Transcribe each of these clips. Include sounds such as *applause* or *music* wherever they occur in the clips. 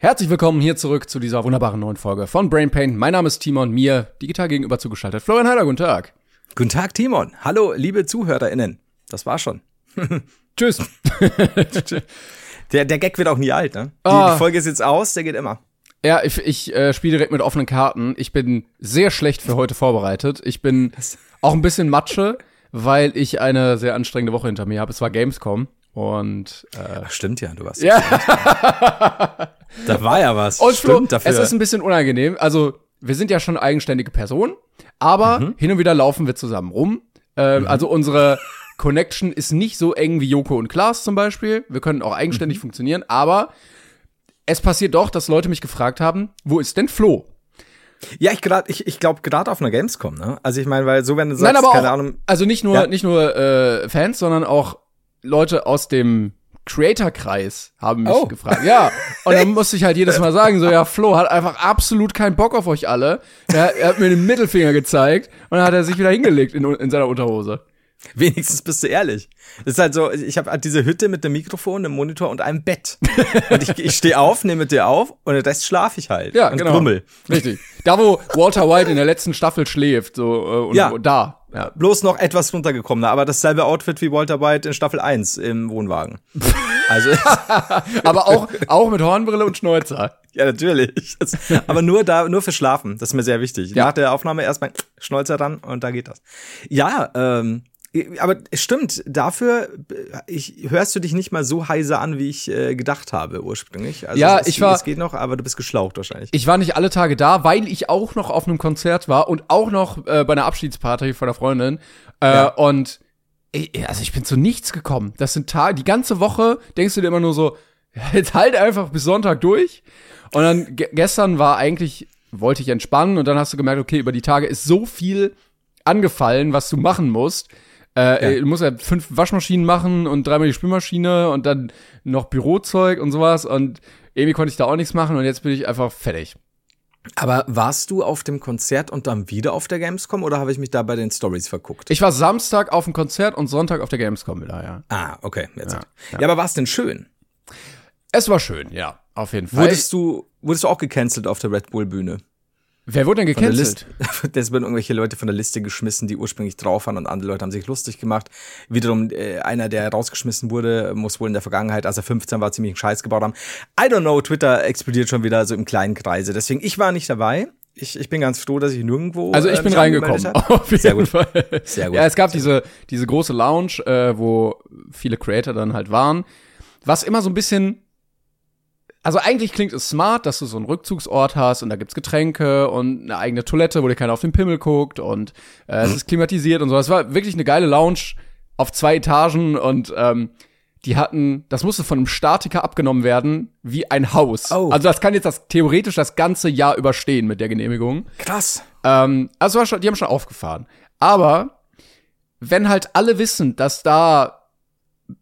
Herzlich willkommen hier zurück zu dieser wunderbaren neuen Folge von Brain Pain. Mein Name ist Timon, mir digital gegenüber zugeschaltet. Florian Heider, guten Tag. Guten Tag, Timon. Hallo, liebe ZuhörerInnen. Das war schon. *laughs* Tschüss. *laughs* Der, der Gag wird auch nie alt, ne? Die, Ah. die Folge ist jetzt aus, der geht immer. Ja, ich, ich äh, spiele direkt mit offenen Karten. Ich bin sehr schlecht für heute vorbereitet. Ich bin auch ein bisschen Matsche, weil ich eine sehr anstrengende Woche hinter mir habe. Es war Gamescom und äh, Ach, stimmt ja, du warst. ja. Da war ja was. Und Flo, stimmt dafür. es ist ein bisschen unangenehm. Also, wir sind ja schon eigenständige Personen, aber Mhm. hin und wieder laufen wir zusammen rum. Ähm, Also unsere Connection ist nicht so eng wie Joko und Klaas zum Beispiel. Wir können auch eigenständig Mhm. funktionieren, aber es passiert doch, dass Leute mich gefragt haben, wo ist denn Flo? ja, ich, grad- ich, ich glaube, gerade auf einer Gamescom, ne? Also ich meine, weil so, wenn du sagst, Nein, aber keine auch, Ahnung, also nicht nur, Ja. nicht nur äh, Fans, sondern auch Leute aus dem Creator-Kreis haben mich Oh. gefragt. Ja, und dann musste ich halt jedes Mal sagen, so, ja, Flo hat einfach absolut keinen Bock auf euch alle. Er, er hat mir den Mittelfinger gezeigt und dann hat er sich wieder hingelegt in, in seiner Unterhose. wenigstens bist du ehrlich. Das ist halt so, ich habe halt diese Hütte mit einem Mikrofon, einem Monitor und einem Bett. und ich, ich stehe auf, nehme mit dir auf und den Rest schlafe ich halt. Ja, und genau. Grummel. Richtig. Da, wo Walter White in der letzten Staffel schläft, so, äh, und Ja. da. Ja. Bloß noch etwas runtergekommener, aber dasselbe Outfit wie Walter White in Staffel 1 im Wohnwagen. *laughs* Also, *laughs* Aber auch, auch mit Hornbrille und Schnäuzer. ja, natürlich. Das, aber nur da, nur für Schlafen. Das ist mir sehr wichtig. Ja. Nach der Aufnahme erstmal Schnäuzer ran und da geht das. Ja, ähm, aber es stimmt, dafür äh, ich, hörst du dich nicht mal so heiser an, wie ich äh, gedacht habe ursprünglich. Also Ja, es, ich war- es geht noch, aber du bist geschlaucht wahrscheinlich. Ich war nicht alle Tage da, weil ich auch noch auf einem Konzert war und auch noch äh, bei einer Abschiedsparty von der Freundin. Äh, Ja. Und ich, also ich bin zu nichts gekommen. Das sind Tage, die ganze Woche denkst du dir immer nur so, *laughs* jetzt halt einfach bis Sonntag durch. Und dann ge gestern war eigentlich, wollte ich entspannen und dann hast du gemerkt, okay, über die Tage ist so viel angefallen, was du machen musst. Äh, Ja. Du musst ja fünf Waschmaschinen machen und dreimal die Spülmaschine und dann noch Bürozeug und sowas. Und irgendwie konnte ich da auch nichts machen und jetzt bin ich einfach fertig. Aber warst du auf dem Konzert und dann wieder auf der Gamescom oder habe ich mich da bei den Stories verguckt? Ich war Samstag auf dem Konzert und Sonntag auf der Gamescom wieder, ja. ah, okay. Jetzt. Ja, Ja, ja. aber war es denn schön? Es war schön, ja, auf jeden Fall. Wurdest du, wurdest du auch gecancelt auf der Red Bull Bühne? Wer wurde denn gecancelt? Es *laughs* wurden irgendwelche Leute von der Liste geschmissen, die ursprünglich drauf waren und andere Leute haben sich lustig gemacht. Wiederum äh, einer, der rausgeschmissen wurde, muss wohl in der Vergangenheit, als er 15 war, ziemlich einen Scheiß gebaut haben. I don't know, Twitter explodiert schon wieder so im kleinen Kreise. Deswegen, ich war nicht dabei. Ich, ich bin ganz froh, dass ich nirgendwo. Also ich äh, bin reingekommen, *laughs* auf jeden Sehr gut. Fall. Sehr gut. Ja, es gab diese, diese große Lounge, äh, wo viele Creator dann halt waren. Was immer so ein bisschen. Also eigentlich klingt es smart, dass du so einen Rückzugsort hast und da gibt's Getränke und eine eigene Toilette, wo dir keiner auf den Pimmel guckt und äh, es ist klimatisiert und so. Es war wirklich eine geile Lounge auf zwei Etagen und ähm, die hatten, das musste von einem Statiker abgenommen werden, wie ein Haus. Oh. Also das kann jetzt das theoretisch das ganze Jahr überstehen mit der Genehmigung. Krass. Ähm, also schon, die haben schon aufgefahren. Aber wenn halt alle wissen, dass da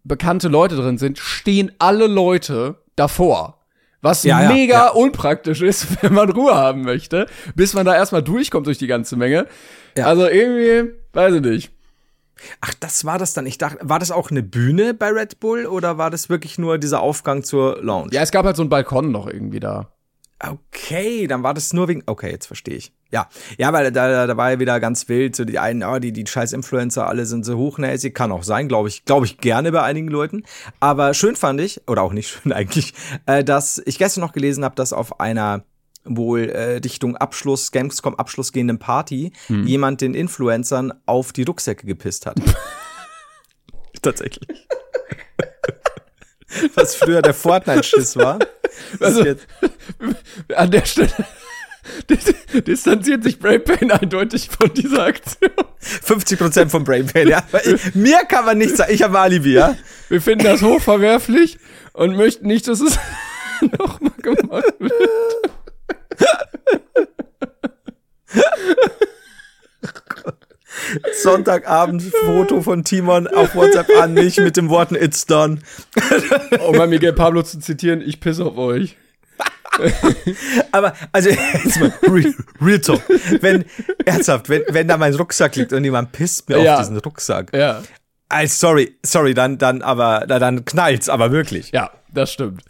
bekannte Leute drin sind, stehen alle Leute davor. Was Ja, ja, mega ja. unpraktisch ist, *laughs* wenn man Ruhe haben möchte, bis man da erstmal durchkommt durch die ganze Menge. Ja. Also irgendwie, weiß ich nicht. Ach, das war das dann. Ich dachte, war das auch eine Bühne bei Red Bull oder war das wirklich nur dieser Aufgang zur Lounge? Ja, es gab halt so einen Balkon noch irgendwie da. Okay, dann war das nur wegen. Okay, jetzt verstehe ich. Ja, ja, weil da, da war ja wieder ganz wild. So die einen, oh, die, die scheiß Influencer, alle sind so hochnäsig. Kann auch sein, glaube ich, glaube ich gerne bei einigen Leuten. Aber schön fand ich, oder auch nicht *laughs* schön eigentlich, äh, dass ich gestern noch gelesen habe, dass auf einer wohl äh, Richtung Abschluss, Gamescom Abschluss gehenden Party jemand den Influencern auf die Rucksäcke gepisst hat. *laughs* Tatsächlich. *laughs* Was früher der Fortnite-Schiss war. *laughs* Also- jetzt- *laughs* An der Stelle, *laughs* distanziert sich Brain Pain eindeutig von dieser Aktion. 50% vom Brain Pain, ja. Mir kann man nicht sagen, ich habe Alibi, ja. Wir finden das hochverwerflich und möchten nicht, dass es nochmal gemacht wird. *laughs* Sonntagabend Foto von Timon auf WhatsApp an mich mit den Worten It's done. *laughs* Um mal Miguel Pablo zu zitieren, ich pisse auf euch. *laughs* Aber, also, jetzt mal, real, real talk. Wenn, ernsthaft, wenn, wenn da mein Rucksack liegt und jemand pisst mir Ja. auf diesen Rucksack. Ja, Ey, sorry, sorry, dann, dann, aber, da- dann knallt's, aber wirklich. ja, das stimmt.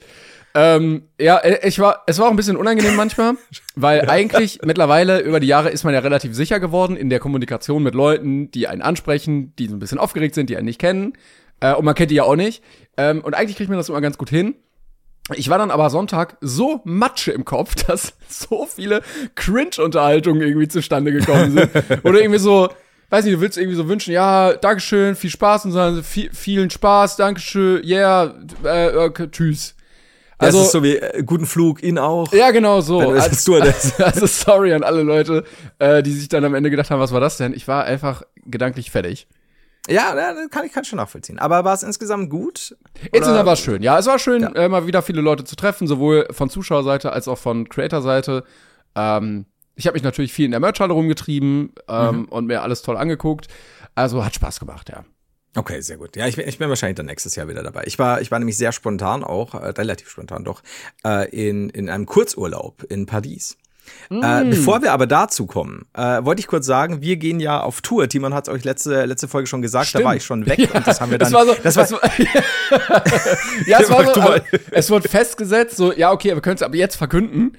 Ähm, ja, äh, ich war, es war auch ein bisschen unangenehm manchmal, *laughs* weil eigentlich mittlerweile über die Jahre ist man ja relativ sicher geworden in der Kommunikation mit Leuten, die einen ansprechen, die so ein bisschen aufgeregt sind, die einen nicht kennen. Äh, und man kennt die ja auch nicht. Ähm, und eigentlich kriegt man das immer ganz gut hin. Ich war dann aber Sonntag so Matsche im Kopf, *laughs* dass so viele Cringe-Unterhaltungen irgendwie zustande gekommen sind. *laughs* Oder irgendwie so, weiß nicht, du willst irgendwie so wünschen, ja, Dankeschön, viel Spaß und sagen, viel, vielen Spaß, Dankeschön, yeah, äh, tschüss. Also, das ist so wie, äh, guten Flug, Ihnen auch. ja, genau so. Wenn du das Also, Stewardess. *laughs* also sorry an alle Leute, äh, die sich dann am Ende gedacht haben, was war das denn? Ich war einfach gedanklich fertig. Ja, das kann ich, kann schon nachvollziehen. Aber war es insgesamt gut? Insgesamt war es schön. Ja, es war schön, Ja. äh, mal wieder viele Leute zu treffen, sowohl von Zuschauerseite als auch von Creator-Seite. Ähm, ich habe mich natürlich viel in der Merchhalle rumgetrieben ähm, Mhm. und mir alles toll angeguckt. Also hat Spaß gemacht, ja. Okay, sehr gut. Ja, ich bin, ich bin wahrscheinlich dann nächstes Jahr wieder dabei. Ich war, ich war nämlich sehr spontan auch, äh, relativ spontan doch, äh, in, in einem Kurzurlaub in Paris. Äh, bevor wir aber dazu kommen, äh, wollte ich kurz sagen, wir gehen ja auf Tour. Timon hat es euch letzte, letzte Folge schon gesagt, da Stimmt. war ich schon weg *laughs* und das haben wir dann. Das war so, das war, *laughs* ja, es *laughs* war so, also, es wurde festgesetzt, so, ja, okay, wir können es aber jetzt verkünden.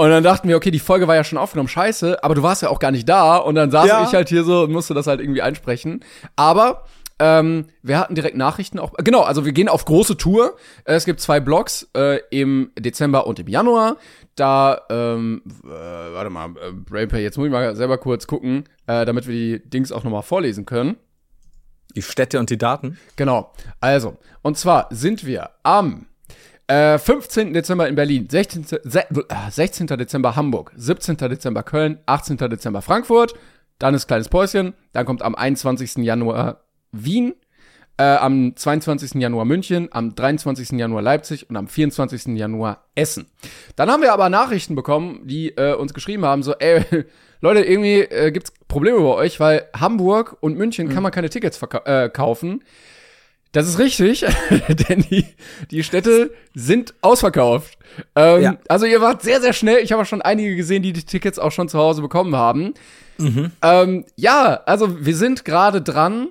Und dann dachten wir, okay, die Folge war ja schon aufgenommen, scheiße, aber du warst ja auch gar nicht da. Und dann saß Ja. ich halt hier so und musste das halt irgendwie einsprechen. Aber ähm, wir hatten direkt Nachrichten auch. Genau, also wir gehen auf große Tour. Äh, Es gibt zwei Blogs äh, im Dezember und im Januar. Da, ähm, äh, warte mal, äh, Brainpay, jetzt muss ich mal selber kurz gucken, äh, damit wir die Dings auch nochmal vorlesen können. die Städte und die Daten. Genau. Also, und zwar sind wir am äh, 15. Dezember in Berlin, 16. Se äh, 16. Dezember Hamburg, 17. Dezember Köln, 18. Dezember Frankfurt, dann ist kleines Päuschen, dann kommt am 21. Januar Wien, äh, am 22. Januar München, am 23. Januar Leipzig und am 24. Januar Essen. Dann haben wir aber Nachrichten bekommen, die äh, uns geschrieben haben, so, ey, *laughs* Leute, irgendwie äh, gibt's Probleme bei euch, weil Hamburg und München kann man keine Tickets äh, kaufen. Das ist richtig, *laughs* denn die, die Städte sind ausverkauft. Ähm, Ja. Also ihr wart sehr, sehr schnell. Ich habe auch schon einige gesehen, die die Tickets auch schon zu Hause bekommen haben. Ähm, ja, also wir sind gerade dran,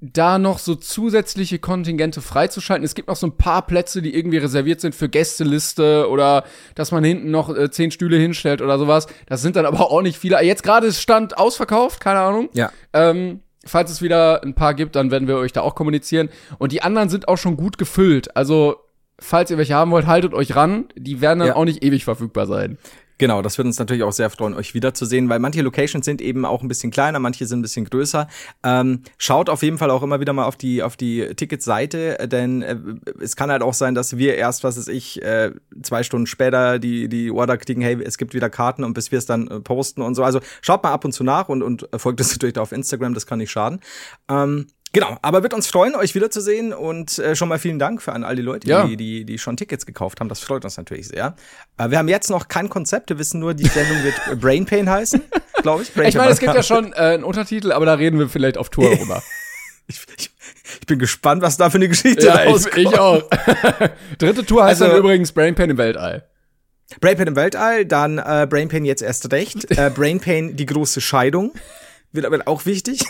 da noch so zusätzliche Kontingente freizuschalten. Es gibt noch so ein paar Plätze, die irgendwie reserviert sind für Gästeliste oder dass man hinten noch äh, zehn Stühle hinstellt oder sowas. Das sind dann aber auch nicht viele. Jetzt gerade ist Stand ausverkauft, keine Ahnung. Ja. Ähm, falls es wieder ein paar gibt, dann werden wir euch da auch kommunizieren. Und die anderen sind auch schon gut gefüllt. Also, falls ihr welche haben wollt, haltet euch ran. Die werden dann Ja. auch nicht ewig verfügbar sein. Genau, das wird uns natürlich auch sehr freuen, euch wiederzusehen, weil manche Locations sind eben auch ein bisschen kleiner, manche sind ein bisschen größer. Ähm, schaut auf jeden Fall auch immer wieder mal auf die auf die Ticketseite, äh, denn äh, es kann halt auch sein, dass wir erst, was weiß ich, äh, zwei Stunden später die die Order kriegen, hey, es gibt wieder Karten und bis wir es dann äh, posten und so. Also schaut mal ab und zu nach und und folgt uns *laughs* natürlich da auf Instagram, das kann nicht schaden. Ähm, Genau, aber wird uns freuen, euch wiederzusehen und äh, schon mal vielen Dank für an all die Leute, Ja. die, die, die schon Tickets gekauft haben. Das freut uns natürlich sehr. Äh, wir haben jetzt noch kein Konzept, wir wissen nur, die Sendung wird *laughs* Brain Pain heißen, glaube ich. Brain Ich meine, es gibt ja schon äh, einen Untertitel, aber da reden wir vielleicht auf Tour *laughs* drüber. Ich, ich, ich bin gespannt, was da für eine Geschichte ja, ich, rauskommt. ich auch. *laughs* Dritte Tour heißt Also- dann übrigens Brain Pain im Weltall. Brain Pain im Weltall, dann äh, Brain Pain jetzt erst recht. Äh, Brain Pain die große Scheidung. Wird aber auch wichtig.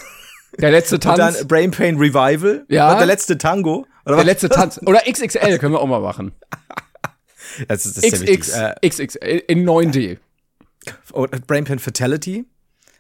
Der letzte Und Tanz. dann Brain Pain Revival. Ja. Und der letzte Tango. Oder der was? letzte Tanz. Oder XXL können wir auch mal machen. *laughs* Das ist, das ist. XX, Äh, XXL in 9D. und Brain Pain Fatality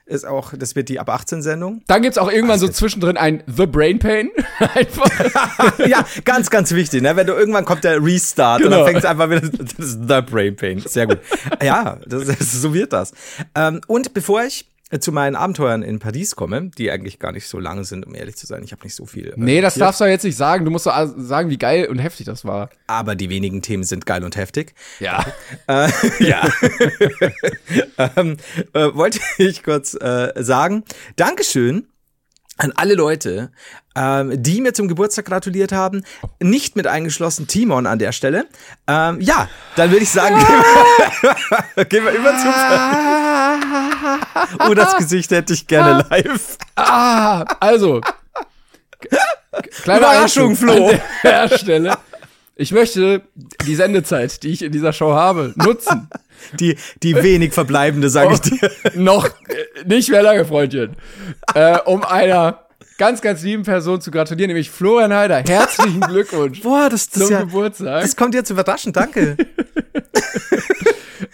ist auch, das wird die ab 18 Sendung. Dann gibt's auch irgendwann so zwischendrin ein The Brain Pain. *laughs* Einfach. *laughs* ja, ganz, ganz wichtig, ne? Wenn du irgendwann kommt der Restart und Genau. dann fängt es einfach wieder, das ist The Brain Pain. Sehr gut. Ja, das, das, so wird das. Ähm, und bevor ich äh, zu meinen Abenteuern in Paris komme, die eigentlich gar nicht so lang sind, um ehrlich zu sein. Ich habe nicht so viel. äh, Nee, das notiert. darfst du jetzt nicht sagen. Du musst doch sagen, wie geil und heftig das war. Aber die wenigen Themen sind geil und heftig. Ja. *laughs* Äh, *laughs* ja. *laughs* ähm, äh, wollte ich kurz äh, sagen, Dankeschön an alle Leute, ähm, die mir zum Geburtstag gratuliert haben, nicht mit eingeschlossen Timon an der Stelle. Ähm, ja, dann würde ich sagen, gehen wir, gehen wir über zum Oh, das Gesicht hätte ich gerne *laughs* live. Ah, also. Kleine Überraschung, Flo. An der *laughs* Stelle. Ich möchte die Sendezeit, die ich in dieser Show habe, nutzen. Die, die wenig verbleibende, sage ich dir. Noch äh, nicht mehr lange, Freundchen. Äh, um einer ganz, ganz lieben Person zu gratulieren, nämlich Florian Heider. Herzlichen Glückwunsch *laughs* Boah, das, das, zum ist ja, Geburtstag. das kommt jetzt überraschend, danke.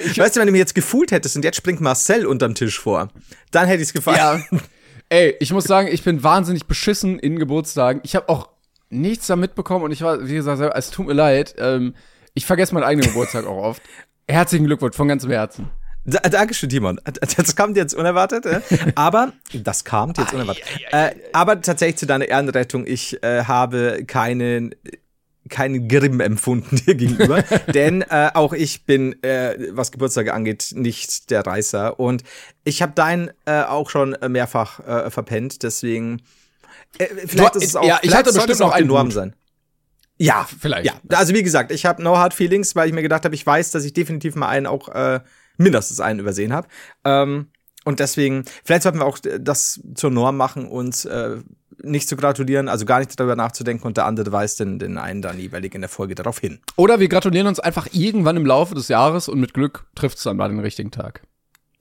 Ich weißt du, wenn du mir jetzt gefühlt hättest und jetzt springt Marcel unterm Tisch vor, dann hätte ich es gefallen. Ja. *laughs* Ey, ich muss sagen, ich bin wahnsinnig beschissen in Geburtstagen. Ich habe auch nichts da mitbekommen und ich war, wie gesagt, es tut mir leid. Ähm, ich vergesse meinen eigenen Geburtstag auch oft. *laughs* Herzlichen Glückwunsch von ganzem Herzen. Da, Dankeschön, Timon. Das kommt jetzt unerwartet, äh? aber das kam jetzt unerwartet. Äh, aber tatsächlich zu deiner Ehrenrettung, ich äh, habe keinen keinen Grimm empfunden dir gegenüber, *laughs* denn äh, auch ich bin, äh, was Geburtstage angeht, nicht der Reißer und ich habe deinen äh, auch schon äh, mehrfach äh, verpennt, deswegen äh, vielleicht Du- ist es auch, ja, ich hatte sollte bestimmt es auch einen Norm sein. Ja, Vielleicht. Ja, also wie gesagt, ich habe no hard feelings, weil ich mir gedacht habe, ich weiß, dass ich definitiv mal einen auch äh, mindestens einen übersehen habe. Ähm, und deswegen, vielleicht sollten wir auch äh, das zur Norm machen, uns äh, nicht zu gratulieren, also gar nicht darüber nachzudenken und der andere weist den, den einen dann jeweilig in der Folge darauf hin. Oder wir gratulieren uns einfach irgendwann im Laufe des Jahres und mit Glück trifft es dann mal den richtigen Tag.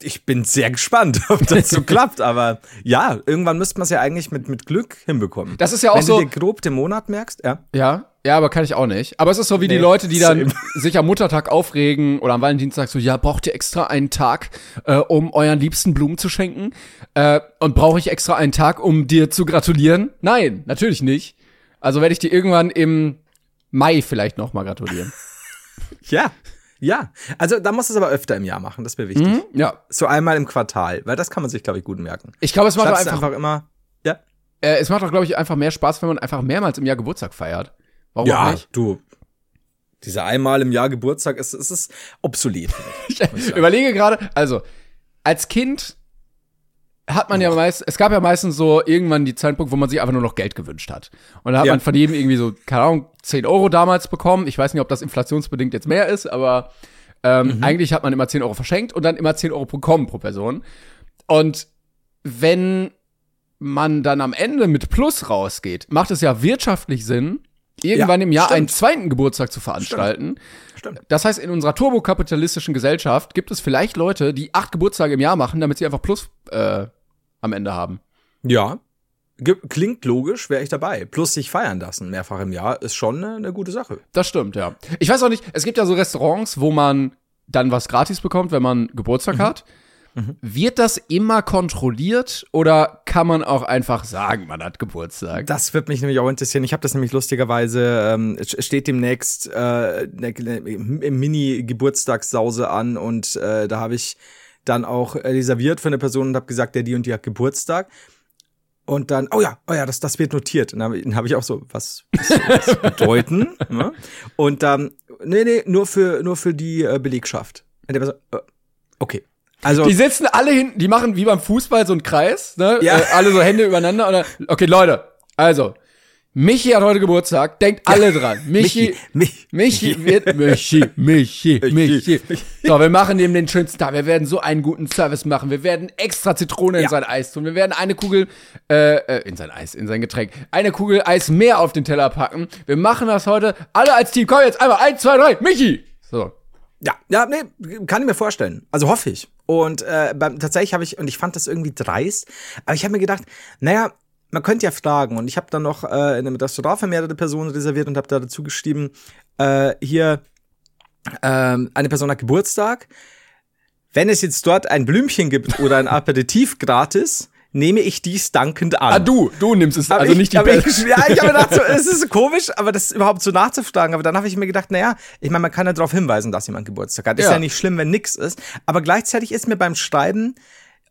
Ich bin sehr gespannt, *laughs* ob das so *laughs* klappt, aber ja, irgendwann müsste man es ja eigentlich mit, mit Glück hinbekommen. Das ist ja auch Wenn so- du dir grob den Monat merkst, ja. Ja, ja, aber kann ich auch nicht. Aber es ist so wie die Nee, Leute, die dann same. *laughs* sich am Muttertag aufregen oder am Valentinstag so, ja, braucht ihr extra einen Tag, äh, um euren Liebsten Blumen zu schenken? Äh, und brauche ich extra einen Tag, um dir zu gratulieren? Nein, natürlich nicht. Also werde ich dir irgendwann im Mai vielleicht noch mal gratulieren. Ja, ja. Also da musst du es aber öfter im Jahr machen, das wäre wichtig. Hm? Ja, So einmal im Quartal, weil das kann man sich, glaube ich, gut merken. ich glaube, es macht einfach, einfach immer. Ja. äh, es macht auch, glaube ich, einfach mehr Spaß, wenn man einfach mehrmals im Jahr Geburtstag feiert. Warum auch nicht? du. Dieser einmal im Jahr Geburtstag ist, ist es obsolet. Ich *laughs* überlege gerade, also, als Kind hat man ja meist, es gab ja meistens so irgendwann die Zeitpunkt, wo man sich einfach nur noch Geld gewünscht hat. Und da hat Ja. man von jedem irgendwie so, keine Ahnung, 10 Euro damals bekommen. Ich weiß nicht, ob das inflationsbedingt jetzt mehr ist, aber ähm, eigentlich hat man immer 10 Euro verschenkt und dann immer 10 Euro bekommen pro Person. Und wenn man dann am Ende mit Plus rausgeht, macht es ja wirtschaftlich Sinn, irgendwann Ja, im Jahr stimmt. einen zweiten Geburtstag zu veranstalten. Stimmt. Das heißt, in unserer turbokapitalistischen Gesellschaft gibt es vielleicht Leute, die acht Geburtstage im Jahr machen, damit sie einfach Plus äh, am Ende haben. Ja. Klingt logisch, wäre ich dabei. Plus sich feiern lassen, mehrfach im Jahr, ist schon eine, eine gute Sache. Das stimmt, ja. Ich weiß auch nicht, es gibt ja so Restaurants, wo man dann was gratis bekommt, wenn man Geburtstag hat. Wird das immer kontrolliert oder kann man auch einfach sagen, man hat Geburtstag? Das wird mich nämlich auch interessieren. Ich habe das nämlich lustigerweise, ähm, es steht demnächst äh, eine, eine Mini-Geburtstagssause an und äh, da habe ich dann auch reserviert für eine Person und habe gesagt, der die und die hat Geburtstag. Und dann, oh ja, oh ja, das, das wird notiert. Und dann habe ich auch so, was, was soll das *laughs* bedeuten? ne? Und dann, nee, nee, nur für, nur für die äh, Belegschaft. Und der war so, äh, okay. Also, Die sitzen alle hinten, die machen wie beim Fußball so einen Kreis, ne? Ja. Äh, alle so Hände übereinander. Und dann, okay, Leute, also, Michi hat heute Geburtstag, denkt alle dran. *laughs* Michi, Mich- Michi wird, Michi, *laughs* Michi, Michi. So, wir machen dem den schönsten Tag. Wir werden so einen guten Service machen. Wir werden extra Zitrone in sein Eis tun. Wir werden eine Kugel, äh, äh, in sein Eis, in sein Getränk, eine Kugel Eis mehr auf den Teller packen. Wir machen das heute alle als Team. Komm jetzt einmal, eins, zwei, drei, Michi. So. Ja, ja, nee, kann ich mir vorstellen. Also hoffe ich. Und äh, beim, tatsächlich habe ich, und ich fand das irgendwie dreist, aber ich habe mir gedacht, naja, man könnte ja fragen. Und ich habe dann noch äh, in einem Restaurant für mehrere Personen reserviert und habe da dazu geschrieben, äh, hier, ähm, eine Person hat Geburtstag. Wenn es jetzt dort ein Blümchen gibt oder ein Aperitif gratis, nehme ich dies dankend an. Ah, du, du nimmst es, Hab also ich, nicht die hab ich, *laughs* Ja, ich habe gedacht, so, *laughs* es ist komisch, aber das überhaupt so nachzufragen. Aber dann habe ich mir gedacht, naja, ich meine, man kann ja darauf hinweisen, dass jemand Geburtstag hat. Ist Ja. ja nicht schlimm, wenn nix ist. Aber gleichzeitig ist mir beim Schreiben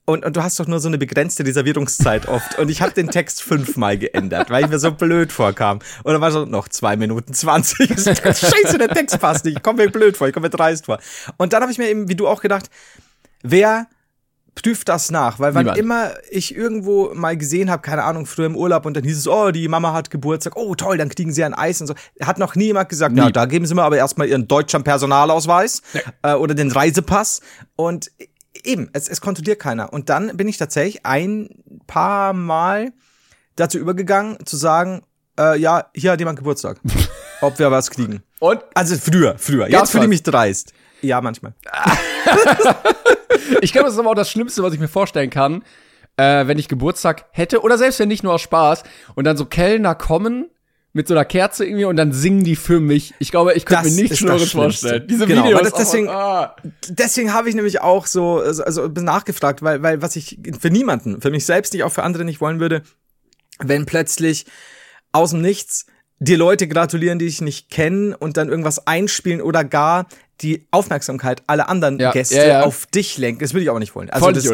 Und, und du hast doch nur so eine begrenzte Reservierungszeit oft. Und ich habe den Text *laughs* fünfmal geändert, weil ich mir so blöd vorkam. Und dann war so noch zwei Minuten zwanzig. Scheiße, der Text passt nicht. Ich komme mir blöd vor, ich komme mir dreist vor. Und dann habe ich mir eben, wie du auch gedacht, wer prüft das nach, weil wann Niemand. immer ich irgendwo mal gesehen habe, keine Ahnung, früher im Urlaub und dann hieß es, oh, die Mama hat Geburtstag, oh toll, dann kriegen sie ein Eis und so. Hat noch nie jemand gesagt, na, da geben sie mir aber erstmal ihren deutschen Personalausweis äh, oder den Reisepass und eben, es, es kontrolliert keiner. Und dann bin ich tatsächlich ein paar Mal dazu übergegangen, zu sagen, äh, ja, hier hat jemand Geburtstag. *laughs* Ob wir was kriegen. Und Also früher, früher. Jetzt fühle ich mich dreist. Ja, manchmal. *laughs* ich glaube, das ist aber auch das Schlimmste, was ich mir vorstellen kann, äh, wenn ich Geburtstag hätte oder selbst wenn nicht nur aus Spaß und dann so Kellner kommen mit so einer Kerze irgendwie und dann singen die für mich. Ich glaube, ich könnte mir nichts Schlimmeres vorstellen. Diese Genau, Videos. das deswegen- oh, ah. deswegen habe ich nämlich auch so also, ein bisschen nachgefragt, weil weil was ich für niemanden, für mich selbst nicht, auch für andere nicht wollen würde, wenn plötzlich aus dem Nichts die Leute gratulieren, die ich nicht kenne und dann irgendwas einspielen oder gar die Aufmerksamkeit aller anderen Ja, Gäste ja, ja. auf dich lenken. Das will ich auch nicht wollen. Also Voll das,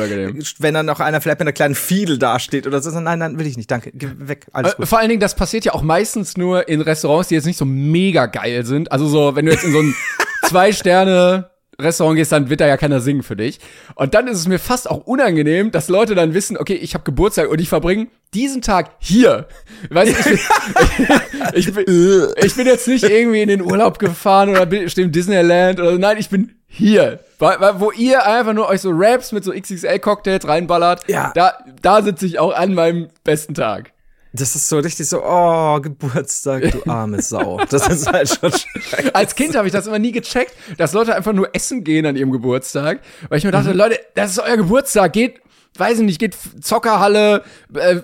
wenn dann noch einer vielleicht mit einer kleinen Fiedel dasteht oder so, nein, nein, will ich nicht, danke, geh weg, alles Äh, gut. Vor allen Dingen, das passiert ja auch meistens nur in Restaurants, die jetzt nicht so mega geil sind. Also so, wenn du jetzt in so ein *laughs* Zwei-Sterne Restaurant gehst, dann wird da ja keiner singen für dich. Und dann ist es mir fast auch unangenehm, dass Leute dann wissen, okay, ich habe Geburtstag und ich verbringe diesen Tag hier. Weißt du, ich bin, *laughs* ich, bin, ich bin jetzt nicht irgendwie in den Urlaub gefahren oder bin, stehe im Disneyland oder. Nein, ich bin hier. Weil, weil, wo ihr einfach nur euch so Raps mit so XXL-Cocktails reinballert, Ja. da, da sitze ich auch an meinem besten Tag. Das ist so richtig so, oh, Geburtstag, du arme Sau. Das ist halt schon schrecklich. Als Kind habe ich das immer nie gecheckt, dass Leute einfach nur essen gehen an ihrem Geburtstag. Weil ich mir Mhm. dachte, Leute, das ist euer Geburtstag, geht, weiß ich nicht, geht Zockerhalle, äh,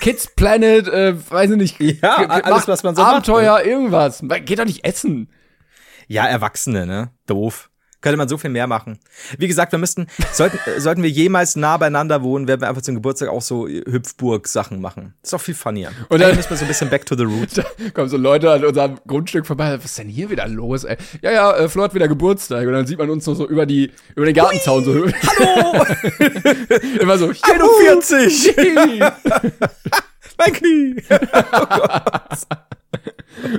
Kids Planet, äh, weiß ich nicht. Ja, alles, was man so macht, ne? Abenteuer, irgendwas. Geht doch nicht essen. Ja, Erwachsene, ne? Doof. Könnte man so viel mehr machen. Wie gesagt, wir müssten, sollten, *laughs* sollten wir jemals nah beieinander wohnen, werden wir einfach zum Geburtstag auch so Hüpfburg-Sachen machen. ist doch viel funnier. Und dann- müssen wir so ein bisschen back to the *laughs* roots. Da kommen so Leute an unserem Grundstück vorbei. Was ist denn hier wieder los, ey? Ja, ja, äh, Flo hat wieder Geburtstag. Und dann sieht man uns noch so über die, über den Gartenzaun so. Hallo! *laughs* immer so. 41! mein Knie!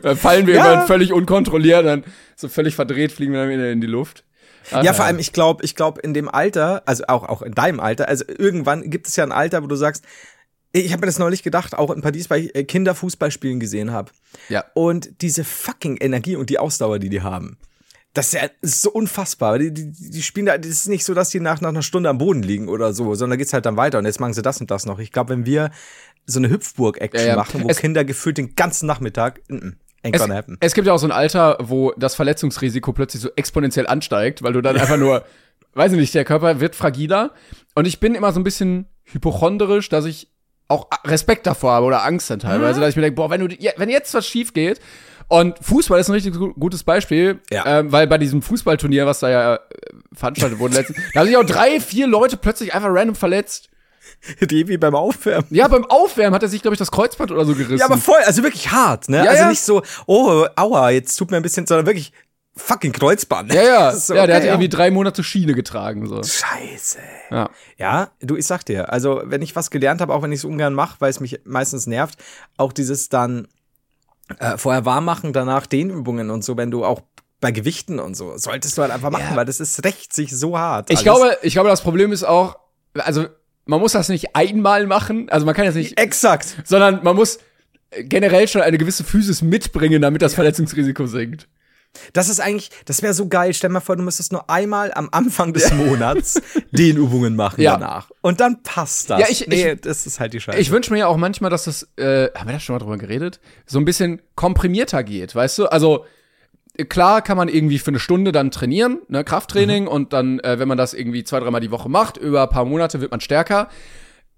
Dann fallen wir Ja. irgendwann völlig unkontrolliert, dann so völlig verdreht fliegen wir dann wieder in die Luft. Ach, Ja, vor allem, ich glaube, ich glaube, in dem Alter, also auch, auch in deinem Alter, also irgendwann gibt es ja ein Alter, wo du sagst, ich habe mir das neulich gedacht, auch in Paris, weil ich äh, Kinder Fußball spielen gesehen habe. Ja. Und diese fucking Energie und die Ausdauer, die die haben. Das ist ja das ist so unfassbar. Die, die, die spielen da, das ist nicht so, dass die nach, nach einer Stunde am Boden liegen oder so, sondern da geht's halt dann weiter und jetzt machen sie das und das noch. Ich glaube, wenn wir so eine Hüpfburg-Action Ja, ja. machen, wo Es- Kinder gefühlt den ganzen Nachmittag, mm, mm, ain't Es, gonna happen. es gibt ja auch so ein Alter, wo das Verletzungsrisiko plötzlich so exponentiell ansteigt, weil du dann einfach nur, *laughs* weiß ich nicht, der Körper wird fragiler. Und ich bin immer so ein bisschen hypochondrisch, dass ich auch Respekt davor habe oder Angst dann teilweise, Mhm. dass ich mir denke, boah, wenn du, wenn jetzt was schief geht, und Fußball ist ein richtig gu- gutes Beispiel, Ja. ähm, weil bei diesem Fußballturnier, was da ja äh, veranstaltet wurde letztens, da haben sich auch drei, vier Leute plötzlich einfach random verletzt. *laughs* Die wie beim Aufwärmen. Ja, beim Aufwärmen hat er sich, glaube ich, das Kreuzband oder so gerissen. Ja, aber voll, also wirklich hart, ne? Ja, also ja. nicht so, oh, aua, jetzt tut mir ein bisschen, sondern wirklich fucking Kreuzband. ja, ja, *laughs* so, ja, der hat okay, irgendwie drei Monate Schiene getragen, so. Scheiße. Ja. Ja, du, ich sag dir, also wenn ich was gelernt habe, auch wenn ich es ungern mache, weil es mich meistens nervt, auch dieses dann äh, vorher warm machen, danach Dehnübungen und so, wenn du auch bei Gewichten und so, solltest du halt einfach machen, Ja. weil das ist recht sich so hart. Ich alles. glaube, ich glaube, das Problem ist auch, also man muss das nicht einmal machen, also man kann jetzt nicht, Exakt. sondern man muss generell schon eine gewisse Physis mitbringen, damit das Verletzungsrisiko sinkt. Das ist eigentlich, das wäre so geil. Stell dir mal vor, du müsstest nur einmal am Anfang des Monats *laughs* Dehnübungen machen Ja. danach. Und dann passt das. Ja, ich- nee, ich- das ist halt die Scheiße. Ich wünsche mir ja auch manchmal, dass das, äh, haben wir da schon mal drüber geredet, so ein bisschen komprimierter geht, weißt du? Also klar kann man irgendwie für eine Stunde dann trainieren, ne, Krafttraining und dann, äh, wenn man das irgendwie zwei, dreimal die Woche macht, über ein paar Monate wird man stärker.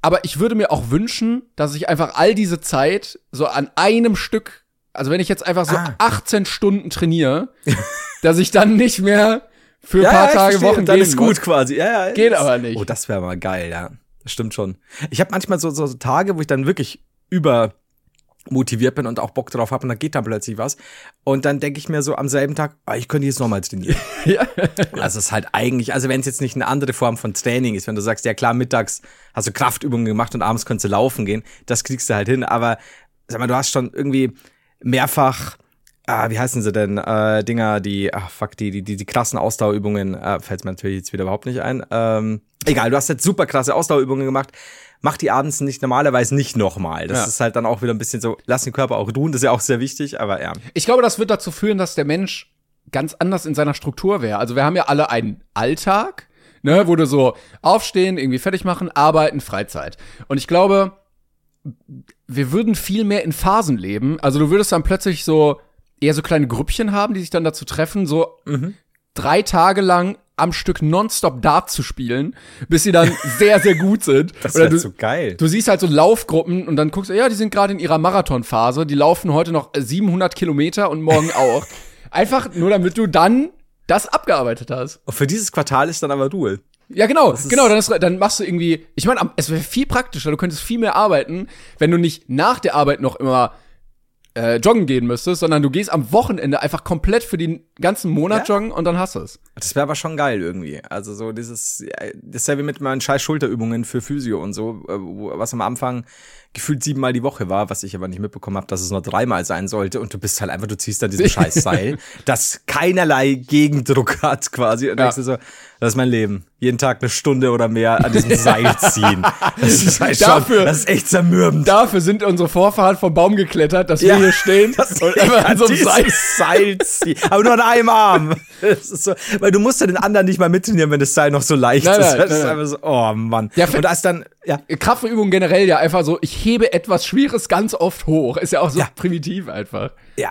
Aber ich würde mir auch wünschen, dass ich einfach all diese Zeit so an einem Stück, also wenn ich jetzt einfach so Ah. 18 Stunden trainiere, *laughs* dass ich dann nicht mehr für ein ja, paar ja, Tage, verstehe. Wochen dann gehen ist gut muss. quasi. Ja, ja, Geht das- aber nicht. Oh, das wäre mal geil, ja. Das stimmt schon. Ich habe manchmal so, so, so Tage, wo ich dann wirklich über motiviert bin und auch Bock drauf habe und dann geht dann plötzlich was. Und dann denke ich mir so am selben Tag, ah, ich könnte jetzt nochmal trainieren. *laughs* Ja. *laughs* Das ist halt eigentlich, also wenn es jetzt nicht eine andere Form von Training ist, wenn du sagst, ja klar, mittags hast du Kraftübungen gemacht und abends kannst du laufen gehen, das kriegst du halt hin. Aber sag mal, du hast schon irgendwie mehrfach, ah, wie heißen sie denn, äh, Dinger, die, ach fuck, die, die, die, die krassen Ausdauerübungen, äh, fällt mir natürlich jetzt wieder überhaupt nicht ein. Ähm, egal, du hast jetzt super krasse Ausdauerübungen gemacht. Mach die abends nicht normalerweise nicht nochmal. Das Ja. ist halt dann auch wieder ein bisschen so, lass den Körper auch ruhen, das ist ja auch sehr wichtig, aber ja. Ich glaube, das wird dazu führen, dass der Mensch ganz anders in seiner Struktur wäre. Also wir haben ja alle einen Alltag, ne, wo du so aufstehen, irgendwie fertig machen, arbeiten, Freizeit. Und ich glaube, wir würden viel mehr in Phasen leben. Also du würdest dann plötzlich so eher so kleine Grüppchen haben, die sich dann dazu treffen, so drei Tage lang am Stück nonstop Dart zu spielen, bis sie dann *laughs* sehr, sehr gut sind. Das wäre du, so geil. Du siehst halt so Laufgruppen und dann guckst du, ja, die sind gerade in ihrer Marathonphase, die laufen heute noch 700 Kilometer und morgen *laughs* auch. Einfach nur, damit du dann das abgearbeitet hast. Und für dieses Quartal ist dann aber Duel. Ja, genau, ist- genau, dann, ist, dann machst du irgendwie, ich meine, es wäre viel praktischer, du könntest viel mehr arbeiten, wenn du nicht nach der Arbeit noch immer äh, joggen gehen müsstest, sondern du gehst am Wochenende einfach komplett für den ganzen Monat Ja. joggen und dann hast du es. Das wäre aber schon geil irgendwie. Also so dieses, ja, das ist ja wie mit meinen scheiß Schulterübungen für Physio und so, äh, was am Anfang gefühlt siebenmal die Woche war, was ich aber nicht mitbekommen habe, dass es nur dreimal sein sollte und du bist halt einfach, du ziehst dann diesen *laughs* scheiß Seil, das keinerlei Gegendruck hat quasi und Ja. denkst dir so, das ist mein Leben. Jeden Tag eine Stunde oder mehr an diesem *laughs* Seil ziehen. Das ist halt schon, Dafür- das ist echt zermürbend. Dafür sind unsere Vorfahren vom Baum geklettert, dass Ja, wir hier stehen *laughs* das und einfach an so einem Seil. Seil ziehen. Aber nur an einem Arm. So, weil du musst ja den anderen nicht mal mittrainieren, wenn das Seil noch so leicht Nein, ist. nein, das nein, ist so, oh Mann. Ja, und da ist dann, ja. Kraftübungen generell ja einfach so, ich hebe etwas Schweres ganz oft hoch. Ist ja auch so Ja. primitiv einfach. Ja.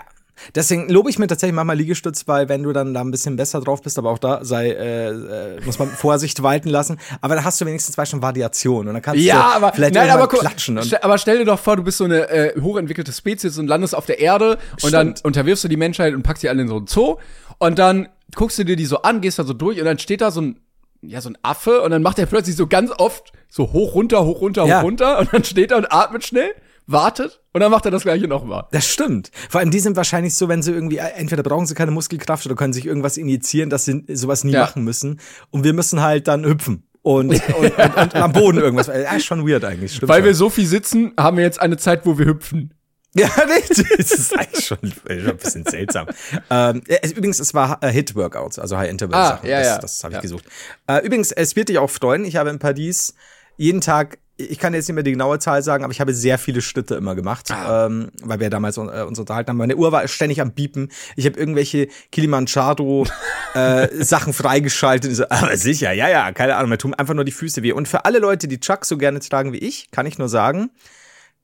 Deswegen lobe ich mir tatsächlich manchmal Liegestütz, weil wenn du dann da ein bisschen besser drauf bist, aber auch da sei, äh, äh, muss man *laughs* Vorsicht walten lassen. Aber da hast du wenigstens zwei schon Variationen und dann kannst Ja, du aber, vielleicht nein, aber, klatschen. Stell, aber stell dir doch vor, du bist so eine äh, hochentwickelte Spezies und landest auf der Erde und dann Stimmt. unterwirfst du die Menschheit und packst sie alle in so einen Zoo und dann guckst du dir die so an, gehst da so durch und dann steht da so ein ja, so ein Affe und dann macht er plötzlich so ganz oft so hoch, runter, hoch, runter, Ja. hoch, runter und dann steht er und atmet schnell, wartet und dann macht er das gleiche nochmal. Das stimmt. Vor allem die sind wahrscheinlich so, wenn sie irgendwie, äh, entweder brauchen sie keine Muskelkraft oder können sich irgendwas injizieren, dass sie sowas nie Ja. machen müssen. Und wir müssen halt dann hüpfen. Und, *laughs* und, und, und am Boden irgendwas. Ja, ist schon weird eigentlich. Stimmt Weil schon. wir so viel sitzen, haben wir jetzt eine Zeit, wo wir hüpfen. Ja, *laughs* nee, das ist eigentlich schon, äh, schon ein bisschen seltsam. ähm, äh, übrigens, es war äh, Hit-Workouts, also High-Interval-Sachen. Ah, ja, das ja. das habe ich Ja. gesucht. Äh, übrigens, es wird dich auch freuen. Ich habe in Paris jeden Tag, ich kann jetzt nicht mehr die genaue Zahl sagen, aber ich habe sehr viele Schritte immer gemacht, Ah. ähm, weil wir damals äh, uns unterhalten haben. Meine Uhr war ständig am Biepen. Ich habe irgendwelche Kilimanjaro *laughs* äh, Sachen freigeschaltet. So, aber sicher, ja, ja, keine Ahnung, mir tun einfach nur die Füße weh. Und für alle Leute, die Chucks so gerne tragen wie ich, kann ich nur sagen,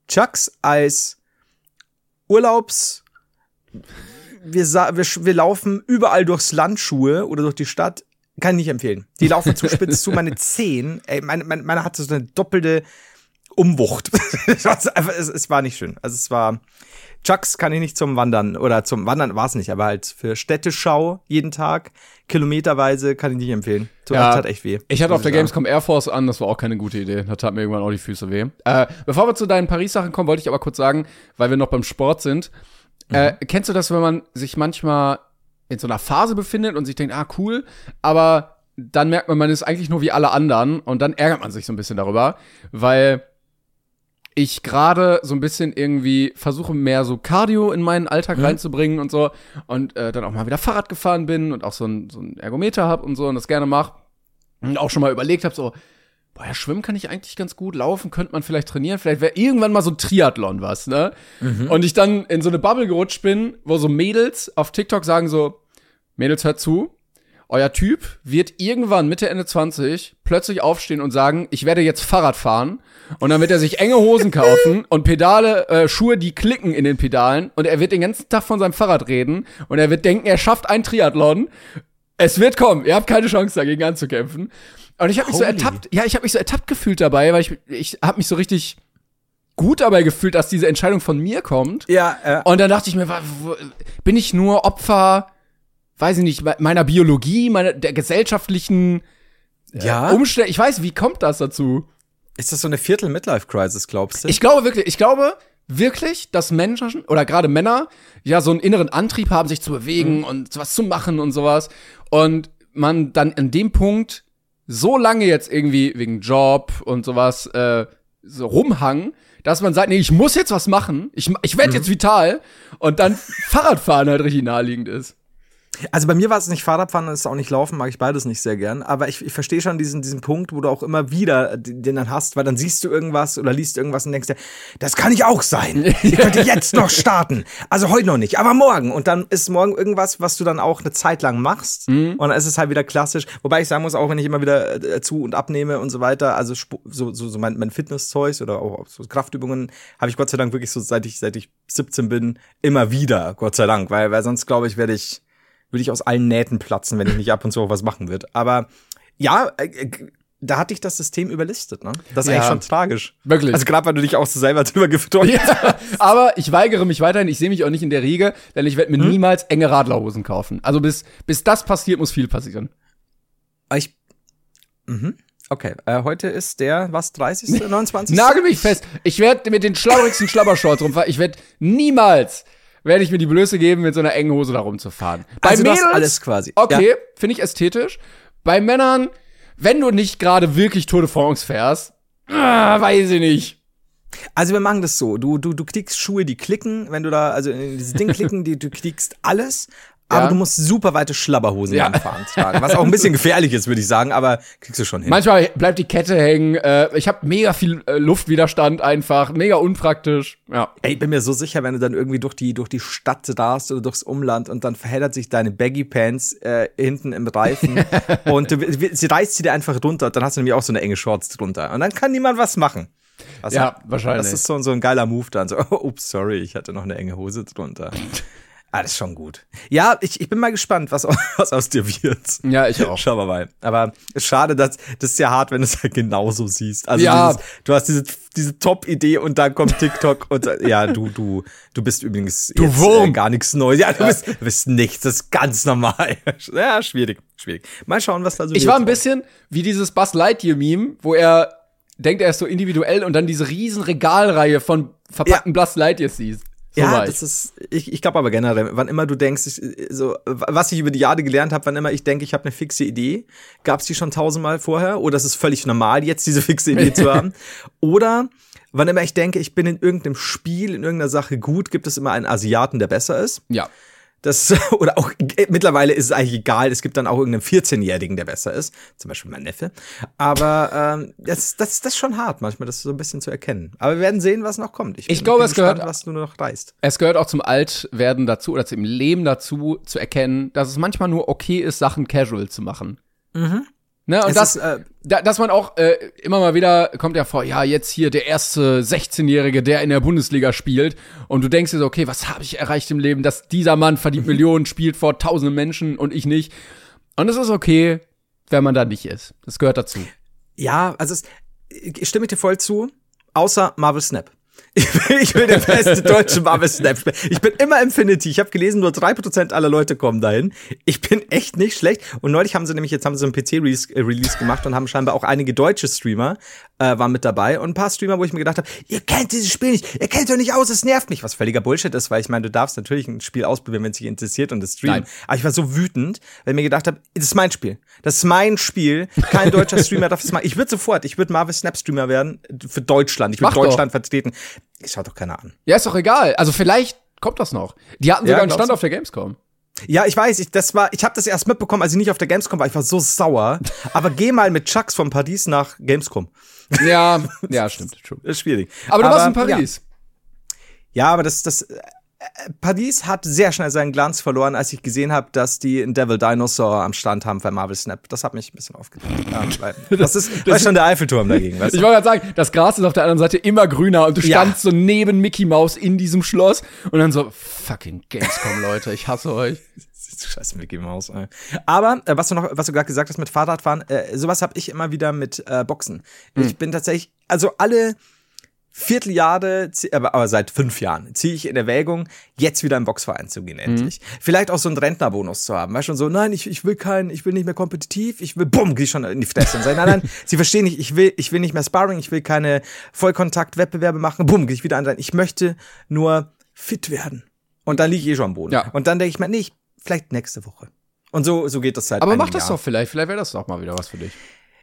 Chucks als Urlaubs. Wir, wir, wir laufen überall durchs Land Schuhe oder durch die Stadt. Kann ich nicht empfehlen. Die laufen zu *laughs* spitz zu. Meine Zehen, ey, meine, meine, meine hatte so eine doppelte Umwucht. *laughs* es, es, war nicht schön. Also es war. Chucks kann ich nicht zum Wandern oder zum Wandern war es nicht, aber halt für Städteschau jeden Tag, kilometerweise kann ich nicht empfehlen. Tut Ja. tat echt weh. Ich hatte auf der. Gamescom Air Force an, das war auch keine gute Idee. Da tat mir irgendwann auch die Füße weh. Äh, bevor wir zu deinen Paris-Sachen kommen, wollte ich aber kurz sagen, weil wir noch beim Sport sind. Äh, kennst du das, wenn man sich manchmal in so einer Phase befindet und sich denkt, ah, cool, aber dann merkt man, man ist eigentlich nur wie alle anderen und dann ärgert man sich so ein bisschen darüber, weil ich gerade so ein bisschen irgendwie versuche, mehr so Cardio in meinen Alltag reinzubringen und so und äh, dann auch mal wieder Fahrrad gefahren bin und auch so ein, so ein Ergometer hab und so und das gerne mache und auch schon mal überlegt habe, so, boah, ja, schwimmen kann ich eigentlich ganz gut, laufen könnte man vielleicht trainieren, vielleicht wäre irgendwann mal so ein Triathlon was, ne? Und ich dann in so eine Bubble gerutscht bin, wo so Mädels auf TikTok sagen so, Mädels, hört zu, euer Typ wird irgendwann Mitte, Ende 20 plötzlich aufstehen und sagen, ich werde jetzt Fahrrad fahren. Und dann wird er sich enge Hosen kaufen *laughs* und Pedale, äh, Schuhe, die klicken in den Pedalen. Und er wird den ganzen Tag von seinem Fahrrad reden. Und er wird denken, er schafft ein Triathlon. Es wird kommen, ihr habt keine Chance dagegen anzukämpfen. Und ich habe mich so ertappt, ja, ich habe mich so ertappt gefühlt dabei, weil ich, ich habe mich so richtig gut dabei gefühlt, dass diese Entscheidung von mir kommt. Ja, äh, Und dann dachte ich mir, bin ich nur Opfer, weiß ich nicht, me- meiner Biologie, meiner, der gesellschaftlichen ja. Umstände? Ich weiß, wie kommt das dazu? ist das so eine Viertel-Midlife-Crisis, glaubst du? Ich glaube wirklich, ich glaube, wirklich, dass Menschen oder gerade Männer ja so einen inneren Antrieb haben, sich zu bewegen und was zu machen und sowas. Und man dann in dem Punkt so lange jetzt irgendwie wegen Job und sowas äh, so rumhangen, dass man sagt, nee, ich muss jetzt was machen, ich, ich werde jetzt vital und dann Fahrradfahren halt richtig naheliegend ist. Also bei mir war es nicht Fahrradfahren, es ist auch nicht Laufen, mag ich beides nicht sehr gern. Aber ich, ich verstehe schon diesen, diesen Punkt, wo du auch immer wieder den dann hast, weil dann siehst du irgendwas oder liest irgendwas und denkst dir, das kann ich auch sein. Ich könnte jetzt noch starten. Also heute noch nicht, aber morgen. Und dann ist morgen irgendwas, was du dann auch eine Zeit lang machst. Und dann ist es halt wieder klassisch. Wobei ich sagen muss, auch wenn ich immer wieder äh, zu und abnehme und so weiter, also so, so, so mein, mein Fitnesszeug oder auch so Kraftübungen, habe ich Gott sei Dank wirklich so, seit ich, seit ich 17 bin, immer wieder, Gott sei Dank. Weil, weil sonst glaube ich, werde ich würde ich aus allen Nähten platzen, wenn ich nicht ab und zu auch was machen würde. Aber ja, äh, äh, da hatte ich das System überlistet, ne? Das ist Ja. eigentlich schon tragisch. Wirklich. Also gerade weil du dich auch so selber *laughs* drüber gefreut Ja, aber ich weigere mich weiterhin, ich sehe mich auch nicht in der Riege, denn ich werde mir niemals enge Radlerhosen kaufen. Also bis, bis das passiert, muss viel passieren. Ich. Mhm. Okay, äh, heute ist der, was, 30., 29.? *laughs* Nagel mich fest. Ich werde mit den schlabberigsten Schlabbershorts rumfahren. Ich werde niemals, werde ich mir die Blöße geben, mit so einer engen Hose da rumzufahren. Bei Also Mädels, alles quasi. okay, Ja. finde ich ästhetisch. Bei Männern, wenn du nicht gerade wirklich Tour de France fährst, ah, weiß ich nicht. Also wir machen das so. Du, du, du kriegst Schuhe, die klicken, wenn du da, also in dieses Ding klicken, die, du kriegst alles, aber Ja. du musst super weite Schlabberhosen Ja. beim Fahren tragen. Was auch ein bisschen *laughs* gefährlich ist, würde ich sagen, aber kriegst du schon hin. Manchmal bleibt die Kette hängen. Äh, ich habe mega viel äh, Luftwiderstand einfach, mega unpraktisch. Ja. Ey, ich bin mir so sicher, wenn du dann irgendwie durch die, durch die Stadt rast oder durchs Umland und dann verheddert sich deine Baggy Pants äh, hinten im Reifen *laughs* und du, sie reißt sie dir einfach runter, dann hast du nämlich auch so eine enge Shorts drunter. Und dann kann niemand was machen. Was Ja, wahrscheinlich. Das ist so, so ein geiler Move dann. So, oh, *laughs* ups, sorry, ich hatte noch eine enge Hose drunter. Ah, das ist schon gut. Ja, ich, ich bin mal gespannt, was, *laughs* was aus dir wird. Ja, ich auch. Schauen wir mal. Aber schade, dass das ist ja hart, wenn du es halt genauso siehst. Also Ja. dieses, du hast diese, diese Top-Idee und dann kommt TikTok und ja, du, du, du bist übrigens Du jetzt. Äh, gar nichts Neues. Ja, du bist, du bist nichts, das ist ganz normal. *laughs* Ja, schwierig, schwierig. Mal schauen, was da so Ich war ein bisschen wie dieses Buzz Lightyear-Meme, wo er denkt, er ist so individuell und dann diese riesen Regalreihe von verpackten Buzz Lightyears siehst. So ja, das ich. ist, ich, ich glaube aber generell, wann immer du denkst, ich, so, was ich über die Jahre gelernt habe, wann immer ich denke, ich habe eine fixe Idee, gab es die schon tausendmal vorher oder es ist völlig normal, jetzt diese fixe Idee zu *laughs* haben. Oder wann immer ich denke, ich bin in irgendeinem Spiel, in irgendeiner Sache gut, gibt es immer einen Asiaten, der besser ist. Ja. Das, *laughs* oder auch, äh, mittlerweile ist es eigentlich egal, es gibt dann auch irgendeinen 14-Jährigen, der besser ist. Zum Beispiel mein Neffe. Aber ähm, das, das, das ist schon hart, manchmal das so ein bisschen zu erkennen. Aber wir werden sehen, was noch kommt. bin- Ich glaube, es gehört- gespannt, was du noch reißt. Es gehört auch zum Altwerden dazu oder zum Leben dazu, zu erkennen, dass es manchmal nur okay ist, Sachen casual zu machen. Ne, und Es das, ist, äh, da, dass man auch äh, immer mal wieder kommt ja vor, ja, jetzt hier der erste 16-Jährige, der in der Bundesliga spielt und du denkst dir so, okay, was habe ich erreicht im Leben, dass dieser Mann verdient *laughs* Millionen, spielt vor tausenden Menschen und ich nicht. Und es ist okay, wenn man da nicht ist. Das gehört dazu. Ja, also es, ich stimme dir voll zu, außer Marvel Snap. *laughs* Ich will der beste deutsche Marvel Snap spielen. Ich bin immer Infinity. Ich habe gelesen, nur 3% aller Leute kommen dahin. Ich bin echt nicht schlecht. Und neulich haben sie nämlich, jetzt haben sie einen PC-Release äh, Release gemacht und haben scheinbar auch einige deutsche Streamer äh, waren mit dabei. Und ein paar Streamer, wo ich mir gedacht habe, ihr kennt dieses Spiel nicht, ihr kennt doch nicht aus, es nervt mich. Was völliger Bullshit ist, weil ich meine, du darfst natürlich ein Spiel ausprobieren, wenn es dich interessiert und das streamen. Nein. Aber ich war so wütend, weil ich mir gedacht habe, das ist mein Spiel. Das ist mein Spiel. Kein deutscher Streamer darf es machen. Ich würde sofort, ich würde Marvel Snap Streamer werden für Deutschland. Ich würde doch. Deutschland vertreten. Ich schaut doch keiner an. Ja, ist doch egal. Also vielleicht kommt das noch. Die hatten Ja, sogar einen glaubst Stand du? auf der Gamescom. Ja, ich weiß, ich, das war, ich habe das erst mitbekommen, als ich nicht auf der Gamescom war. Ich war so sauer. *laughs* Aber geh mal mit Chucks von Paris nach Gamescom. Ja, ja, stimmt. True. *laughs* Ist schwierig. Aber du warst in Paris. Ja, ja aber das, das, Paris hat sehr schnell seinen Glanz verloren, als ich gesehen habe, dass die einen Devil Dinosaur am Stand haben für Marvel Snap. Das hat mich ein bisschen aufgeregt. Ja, *laughs* weil, das ist, das ist schon der Eiffelturm dagegen, weißt Ich du? wollte gerade sagen, das Gras ist auf der anderen Seite immer grüner und du Ja. standst so neben Mickey Mouse in diesem Schloss und dann so, fucking Gamescom, Leute, ich hasse euch. *laughs* Scheiß Mickey Mouse. Ey. Aber äh, was du noch, was du gerade gesagt hast mit Fahrradfahren, äh, sowas habe ich immer wieder mit äh, Boxen. Ich bin tatsächlich, also alle Vierteljahre, aber, seit fünf Jahren ziehe ich in Erwägung, jetzt wieder im Boxverein zu gehen, endlich. Vielleicht auch so einen Rentnerbonus zu haben. Weißt du, so, nein, ich, ich will keinen, ich will nicht mehr kompetitiv, ich will, bumm, geh ich schon in die Fresse und sagen, nein, nein, *laughs* sie verstehen nicht, ich will, ich will nicht mehr Sparring, ich will keine Vollkontakt-Wettbewerbe machen, bumm, gehe ich wieder an rein. Ich möchte nur fit werden. Und dann liege ich eh schon am Boden. Ja. Und dann denke ich mir, nee, ich, vielleicht nächste Woche. Und so, so geht das seit Aber mach das Jahren. doch vielleicht. Vielleicht wäre das doch mal wieder was für dich.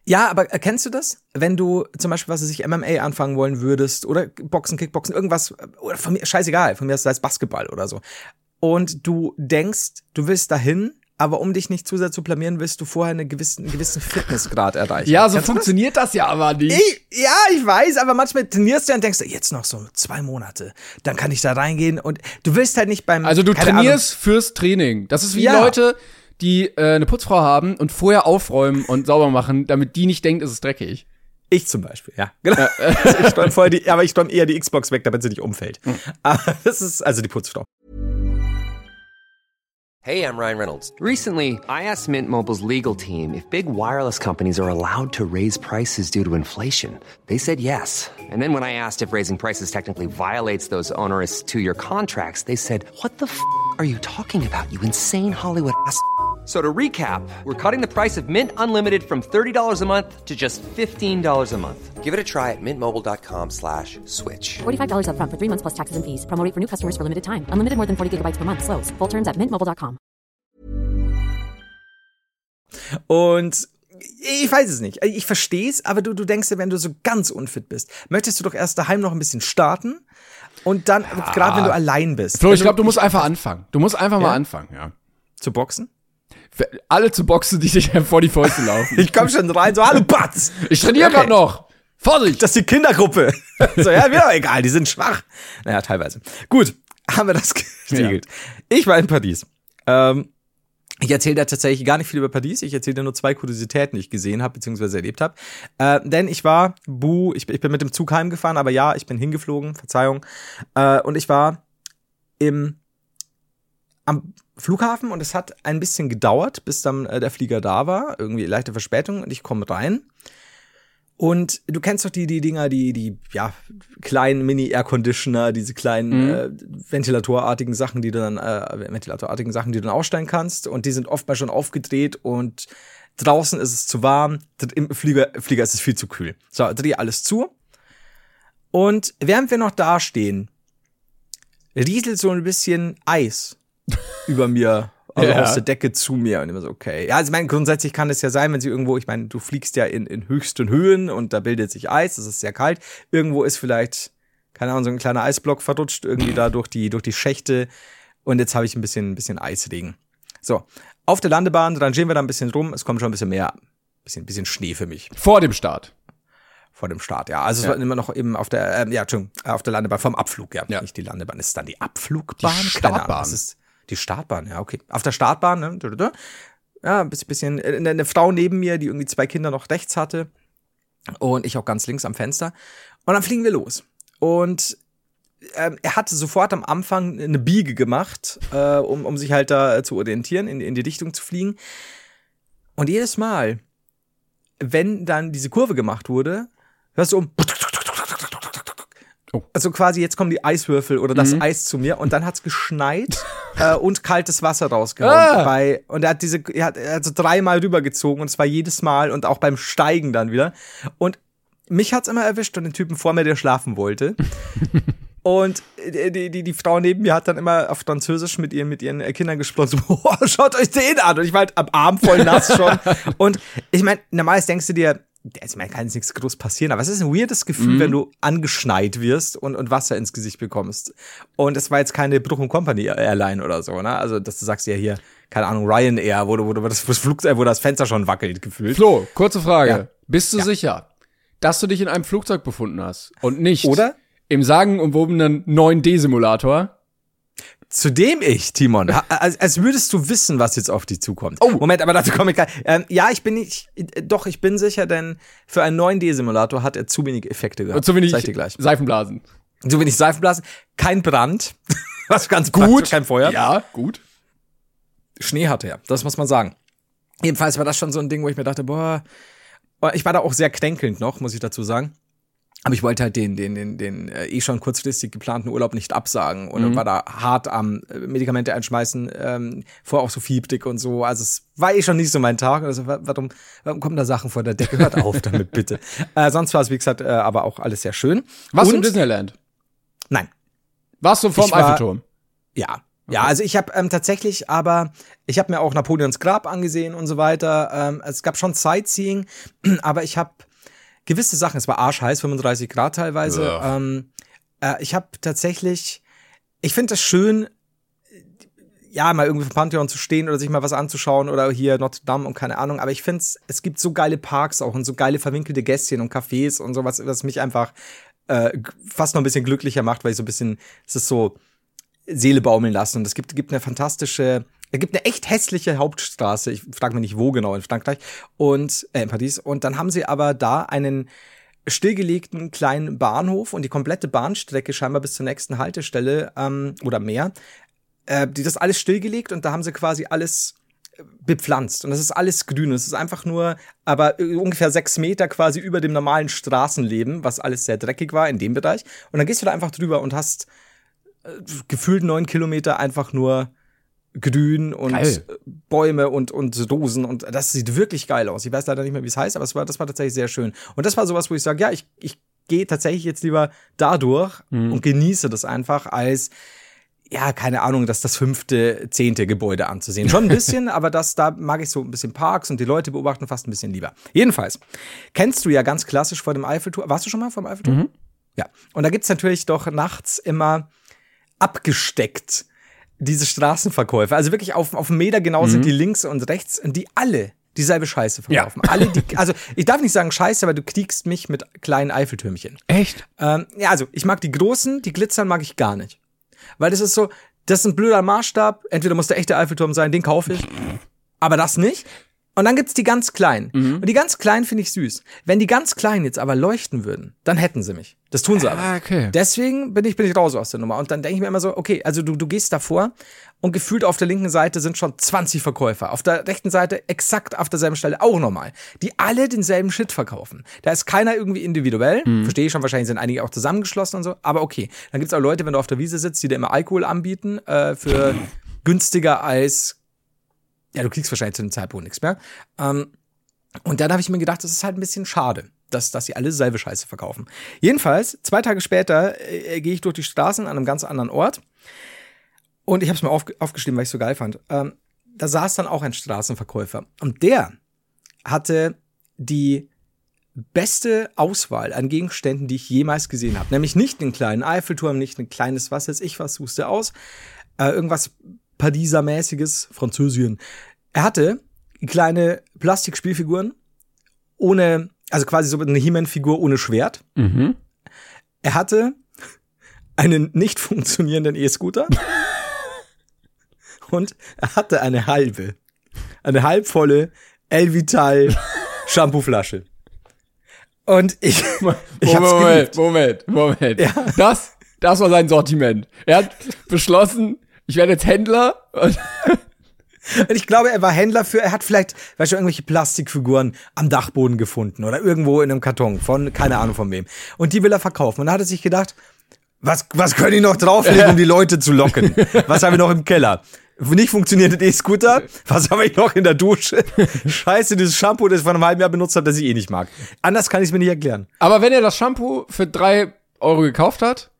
Ja, aber erkennst du das? Wenn du zum Beispiel, was weiß ich, MMA anfangen wollen würdest oder Boxen, Kickboxen, irgendwas, oder von mir, scheißegal, von mir sei es Basketball oder so. Und du denkst, du willst dahin, aber um dich nicht zu sehr zu blamieren, willst du vorher einen gewissen, einen gewissen Fitnessgrad erreichen. Ja, so Kennst du das? funktioniert das? ja aber nicht. Ich, ja, ich weiß, aber manchmal trainierst du und denkst, jetzt noch so zwei Monate, dann kann ich da reingehen und du willst halt nicht beim. Also du trainierst fürs Training. Das ist wie Ja. Leute, die äh, eine Putzfrau haben und vorher aufräumen und sauber machen, damit die nicht denkt, es ist dreckig. Ich zum Beispiel, ja. *laughs* Genau. Also ich räume vorher die, aber ich räume eher die Xbox weg, damit sie nicht umfällt. Aber das ist also die Putzfrau. Hey, I'm Ryan Reynolds. Recently, I asked Mint Mobile's legal team if big wireless companies are allowed to raise prices due to inflation. They said yes. And then when I asked if raising prices technically violates those onerous two year contracts, they said, What the f are you talking about, you insane Hollywood ass? So to recap, we're cutting the price of Mint Unlimited from $30 a month to just $15 a month. Give it a try at mintmobile.com slash switch. $45 upfront for three months plus taxes and fees. Promo for new customers for limited time. Unlimited more than 40 gigabytes per month. Slows. Full terms at mintmobile.com. Und ich weiß es nicht. Ich verstehe es, aber du, du denkst dir, wenn du so ganz unfit bist, möchtest du doch erst daheim noch ein bisschen starten und dann, gerade wenn du allein bist. Flo, ich du- glaube, du musst einfach anfangen. Du musst einfach Ja? mal anfangen, ja. Zu boxen? Alle zu boxen, die sich vor die Fäuste laufen. *laughs* Ich komm schon rein, so, hallo Batz! Ich trainiere Okay. gerade noch. Vorsicht! Das ist die Kindergruppe. *laughs* so, ja, mir doch egal, die sind schwach. Naja, teilweise. Gut, haben wir das *laughs* geregelt. Ich war in Paris. Ähm, ich erzähle da tatsächlich gar nicht viel über Paris. Ich erzähle dir nur zwei Kuriositäten, die ich gesehen habe, beziehungsweise erlebt habe. Äh, denn ich war, buh, ich, ich bin mit dem Zug heimgefahren, aber ja, ich bin hingeflogen, Verzeihung. Äh, und ich war im, am Flughafen und es hat ein bisschen gedauert, bis dann äh, der Flieger da war. Irgendwie leichte Verspätung und ich komme rein. Und du kennst doch die, die Dinger, die, die, ja, kleinen Mini-Air-Conditioner, diese kleinen äh, ventilatorartigen Sachen, die du dann, äh, ventilatorartigen Sachen, die du dann ausstellen kannst. Und die sind oftmals schon aufgedreht und draußen ist es zu warm, im Flieger, Flieger ist es viel zu kühl. So, dreh alles zu. Und während wir noch da stehen, rieselt so ein bisschen Eis über mir, also Ja. aus der Decke zu mir. Und immer so, okay. Ja, also ich meine, grundsätzlich kann es ja sein, wenn sie irgendwo, ich meine, du fliegst ja in, in höchsten Höhen und da bildet sich Eis, es ist sehr kalt. Irgendwo ist vielleicht, keine Ahnung, so ein kleiner Eisblock verrutscht, irgendwie da durch die, durch die Schächte. Und jetzt habe ich ein bisschen, ein bisschen Eisregen. So, auf der Landebahn rangieren wir da ein bisschen rum. Es kommt schon ein bisschen mehr, bisschen, bisschen Schnee für mich Vor dem Start. vor dem Start, ja. Also es Ja. war immer noch eben auf der, ähm, ja, Entschuldigung, äh, auf der Landebahn, vom Abflug, ja. Ja. Nicht die Landebahn, ist es dann die Abflugbahn? Die Keine Ahnung, Startbahn. ist die Startbahn, ja, okay. Auf der Startbahn, ne? Ja, ein bisschen, bisschen äh, eine, Frau neben mir, die irgendwie zwei Kinder noch rechts hatte und ich auch ganz links am Fenster. Und dann fliegen wir los. Und ähm, er hatte sofort am Anfang eine Biege gemacht, äh, um, um sich halt da äh, zu orientieren, in, in die Richtung zu fliegen. Und jedes Mal, wenn dann diese Kurve gemacht wurde, hörst du um. Oh. Also quasi, jetzt kommen die Eiswürfel oder das Eis zu mir und dann hat's geschneit *laughs* äh, und kaltes Wasser rausgehauen. Ah. Bei, und er hat diese, er hat, er hat so dreimal rübergezogen und zwar jedes Mal und auch beim Steigen dann wieder. Und mich hat's immer erwischt und den Typen vor mir, der schlafen wollte. *laughs* Und die, die, die, die Frau neben mir hat dann immer auf Französisch mit ihren, mit ihren Kindern gesprochen. So, *laughs* "Boah, schaut euch den an. Und ich war halt am Arm voll nass schon. Und ich meine, normalerweise denkst du dir, also meine, kann jetzt nichts groß passieren, aber es ist ein weirdes Gefühl, wenn du angeschneit wirst und, und Wasser ins Gesicht bekommst. Und es war jetzt keine Bruch und Company Airline oder so, ne? Also, dass du sagst ja hier, keine Ahnung, Ryanair, wo, du- wo, wo das, Flugzeug, wo das Fenster schon wackelt, gefühlt. Flo, kurze Frage. Ja. Bist du sicher, dass du dich in einem Flugzeug befunden hast und nicht Oder? im sagenumwobenen 9D-Simulator? Zudem ich, Timon, als, als würdest du wissen, was jetzt auf dich zukommt. Oh, Moment, aber dazu komme ich gleich. Ähm, ja, ich bin nicht, äh, doch, ich bin sicher, denn für einen neuen D-Simulator hat er zu wenig Effekte gehabt. Und so wenig ich dir gleich. Seifenblasen. Zu wenig Seifenblasen, kein Brand, *laughs* was ganz gut, kein Feuer. Ja, gut. Schnee hatte er, das muss man sagen. Jedenfalls war das schon so ein Ding, wo ich mir dachte, boah, ich war da auch sehr kränkelnd noch, muss ich dazu sagen. Aber ich wollte halt den, den, den, den äh, eh schon kurzfristig geplanten Urlaub nicht absagen und war da hart am äh, Medikamente einschmeißen, ähm, vorher auch so fiebrig und so. Also es war eh schon nicht so mein Tag. Also wa- warum, warum kommen da Sachen vor der Decke? Hört auf damit bitte. *laughs* Äh, sonst war es, wie gesagt, äh, aber auch alles sehr schön. Was und, im Disneyland? Nein, Warst du vorm Eiffelturm? Ja. Ja, also ich habe ähm, tatsächlich, aber ich habe mir auch Napoleons Grab angesehen und so weiter. Ähm, es gab schon Sightseeing, *clears throat* aber ich habe gewisse Sachen, es war arschheiß, 35 Grad teilweise. Ja. Ähm, äh, ich habe tatsächlich, ich finde das schön, ja, mal irgendwie vom Pantheon zu stehen oder sich mal was anzuschauen oder hier Notre Dame und keine Ahnung. Aber ich finde es gibt so geile Parks auch und so geile verwinkelte Gässchen und Cafés und sowas, was mich einfach äh, fast noch ein bisschen glücklicher macht, weil ich so ein bisschen, es ist so Seele baumeln lassen. Und es gibt, gibt eine fantastische, es gibt eine echt hässliche Hauptstraße. Ich frage mich nicht, wo genau in Frankreich und äh, in Paris. Und dann haben sie aber da einen stillgelegten kleinen Bahnhof und die komplette Bahnstrecke scheinbar bis zur nächsten Haltestelle ähm, oder mehr. Äh, die das alles stillgelegt und da haben sie quasi alles äh, bepflanzt und das ist alles grün. Es ist einfach nur, aber äh, ungefähr sechs Meter quasi über dem normalen Straßenleben, was alles sehr dreckig war in dem Bereich. Und dann gehst du da einfach drüber und hast äh, gefühlt neun Kilometer einfach nur grün und Geil. Bäume und, und Rosen und das sieht wirklich geil aus. Ich weiß leider nicht mehr, wie es heißt, aber es war, das war tatsächlich sehr schön. Und das war sowas, wo ich sage, ja, ich, ich gehe tatsächlich jetzt lieber dadurch und genieße das einfach als ja, keine Ahnung, das das fünfte, zehnte Gebäude anzusehen. Schon ein bisschen, *laughs* aber das, da mag ich so ein bisschen Parks und die Leute beobachten fast ein bisschen lieber. Jedenfalls, kennst du ja ganz klassisch vor dem Eiffelturm. Warst du schon mal vor dem Eiffelturm? Ja. Und da gibt's natürlich doch nachts immer abgesteckt diese Straßenverkäufer. Also wirklich auf, auf einen Meter genau sind die links und rechts und die alle dieselbe Scheiße verkaufen. Alle, die, also ich darf nicht sagen Scheiße, aber du kriegst mich mit kleinen Eiffeltürmchen. Echt? Ähm, ja, also ich mag die großen, die glitzern mag ich gar nicht. Weil das ist so, das ist ein blöder Maßstab. Entweder muss der echte Eiffelturm sein, den kaufe ich. Aber das nicht. Und dann gibt's die ganz kleinen. Und die ganz kleinen finde ich süß. Wenn die ganz kleinen jetzt aber leuchten würden, dann hätten sie mich. Das tun sie aber. Ah, okay. Deswegen bin ich, bin ich raus aus der Nummer. Und dann denke ich mir immer so, okay, also du, du gehst davor und gefühlt auf der linken Seite sind schon 20 Verkäufer. Auf der rechten Seite exakt auf derselben Stelle auch nochmal. Die alle denselben Shit verkaufen. Da ist keiner irgendwie individuell. Verstehe ich schon, wahrscheinlich sind einige auch zusammengeschlossen und so. Aber okay. Dann gibt's auch Leute, wenn du auf der Wiese sitzt, die dir immer Alkohol anbieten, äh, für günstiger als, ja, du kriegst wahrscheinlich zu dem Zeitpunkt nichts mehr. Ähm, und dann habe ich mir gedacht, das ist halt ein bisschen schade, dass, dass sie alle selbe Scheiße verkaufen. Jedenfalls, zwei Tage später äh, gehe ich durch die Straßen an einem ganz anderen Ort. Und ich habe es mir auf, aufgeschrieben, weil ich so geil fand. Ähm, da saß dann auch ein Straßenverkäufer. Und der hatte die beste Auswahl an Gegenständen, die ich jemals gesehen habe. Nämlich nicht einen kleinen Eiffelturm, nicht ein kleines was weiß ich was, suchst du aus. Äh, irgendwas Pariser-mäßiges, Französien. Er hatte kleine Plastikspielfiguren ohne, also quasi so eine He-Man-Figur ohne Schwert. Mhm. Er hatte einen nicht funktionierenden E-Scooter. *laughs* und er hatte eine halbe, eine halbvolle Elvital Shampooflasche. Und ich, *laughs* ich hab's geliebt. Moment, Moment, Moment. Ja. Das, das war sein Sortiment. Er hat beschlossen, ich werde jetzt Händler. *laughs* Und ich glaube, er war Händler für, er hat vielleicht, weißt du, irgendwelche Plastikfiguren am Dachboden gefunden oder irgendwo in einem Karton von, keine Ahnung von wem. Und die will er verkaufen. Und da hat er sich gedacht, was, was können die noch drauflegen, um die Leute zu locken? Was haben wir noch im Keller? Nicht funktionierende E-Scooter? Was habe ich noch in der Dusche? Scheiße, dieses Shampoo, das ich vor einem halben Jahr benutzt habe, das ich eh nicht mag. Anders kann ich es mir nicht erklären. Aber wenn er das Shampoo für drei Euro gekauft hat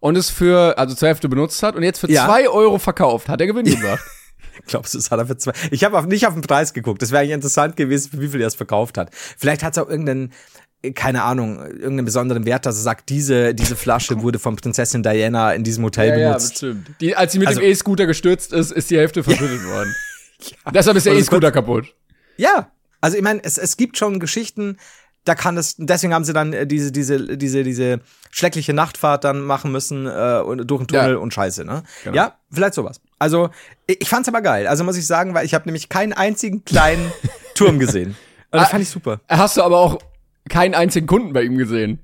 und es für, also zur Hälfte benutzt hat und jetzt für Ja. zwei Euro verkauft, hat er Gewinn *laughs* gemacht. Glaubst du, das hat er für zwei? Ich habe nicht auf den Preis geguckt. Das wäre eigentlich interessant gewesen, für wie viel er es verkauft hat. Vielleicht hat es auch irgendeinen, äh, keine Ahnung, irgendeinen besonderen Wert, dass er sagt, diese, diese Flasche *laughs* wurde von Prinzessin Diana in diesem Hotel benutzt. bestimmt. Die, als sie mit Also- dem E-Scooter gestürzt ist, ist die Hälfte verschüttet *laughs* worden. Deshalb ist der Oder E-Scooter kaputt. Ja, also ich meine, es, es gibt schon Geschichten, da kann es, deswegen haben sie dann äh, diese, diese, diese, diese schreckliche Nachtfahrt dann machen müssen äh, und durch den Tunnel Ja. und Scheiße, ne? Genau. Ja, vielleicht sowas. Also, ich, fand's aber geil. Also muss ich sagen, weil ich habe nämlich keinen einzigen kleinen *laughs* Turm gesehen. Und das fand ich super. Hast du aber auch keinen einzigen Kunden bei ihm gesehen.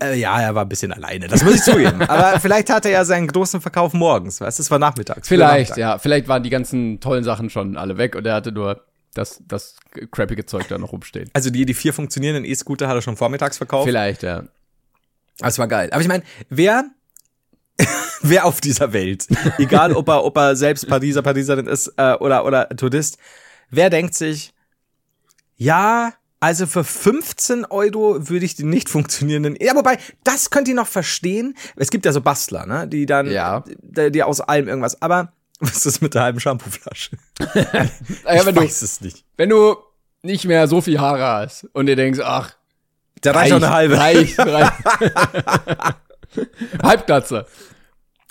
Äh, ja, er war ein bisschen alleine, das muss ich zugeben. *laughs* aber vielleicht hatte er ja seinen großen Verkauf morgens, weißt du, es war nachmittags. Vielleicht, Nachmittag. ja. Vielleicht waren die ganzen tollen Sachen schon alle weg und er hatte nur dass das crappige Zeug da noch rumsteht. Also die, die vier funktionierenden E-Scooter hat er schon vormittags verkauft. Vielleicht, ja. Das war geil. Aber ich meine, wer, *laughs* wer auf dieser Welt, egal ob er, ob er selbst Pariser, Pariserin ist äh, oder, oder Tourist, wer denkt sich, ja, also für 15 Euro würde ich die nicht funktionierenden. Ja, wobei, das könnt ihr noch verstehen. Es gibt ja so Bastler, ne? Die dann, Ja. die, die aus allem irgendwas. Aber was ist mit der halben Shampooflasche? *laughs* ja ich wenn, du, weiß es nicht. wenn du nicht mehr so viel Haare hast und dir denkst, ach, Da reicht auch eine halbe. Reicht, reicht. *laughs* Halbglatze.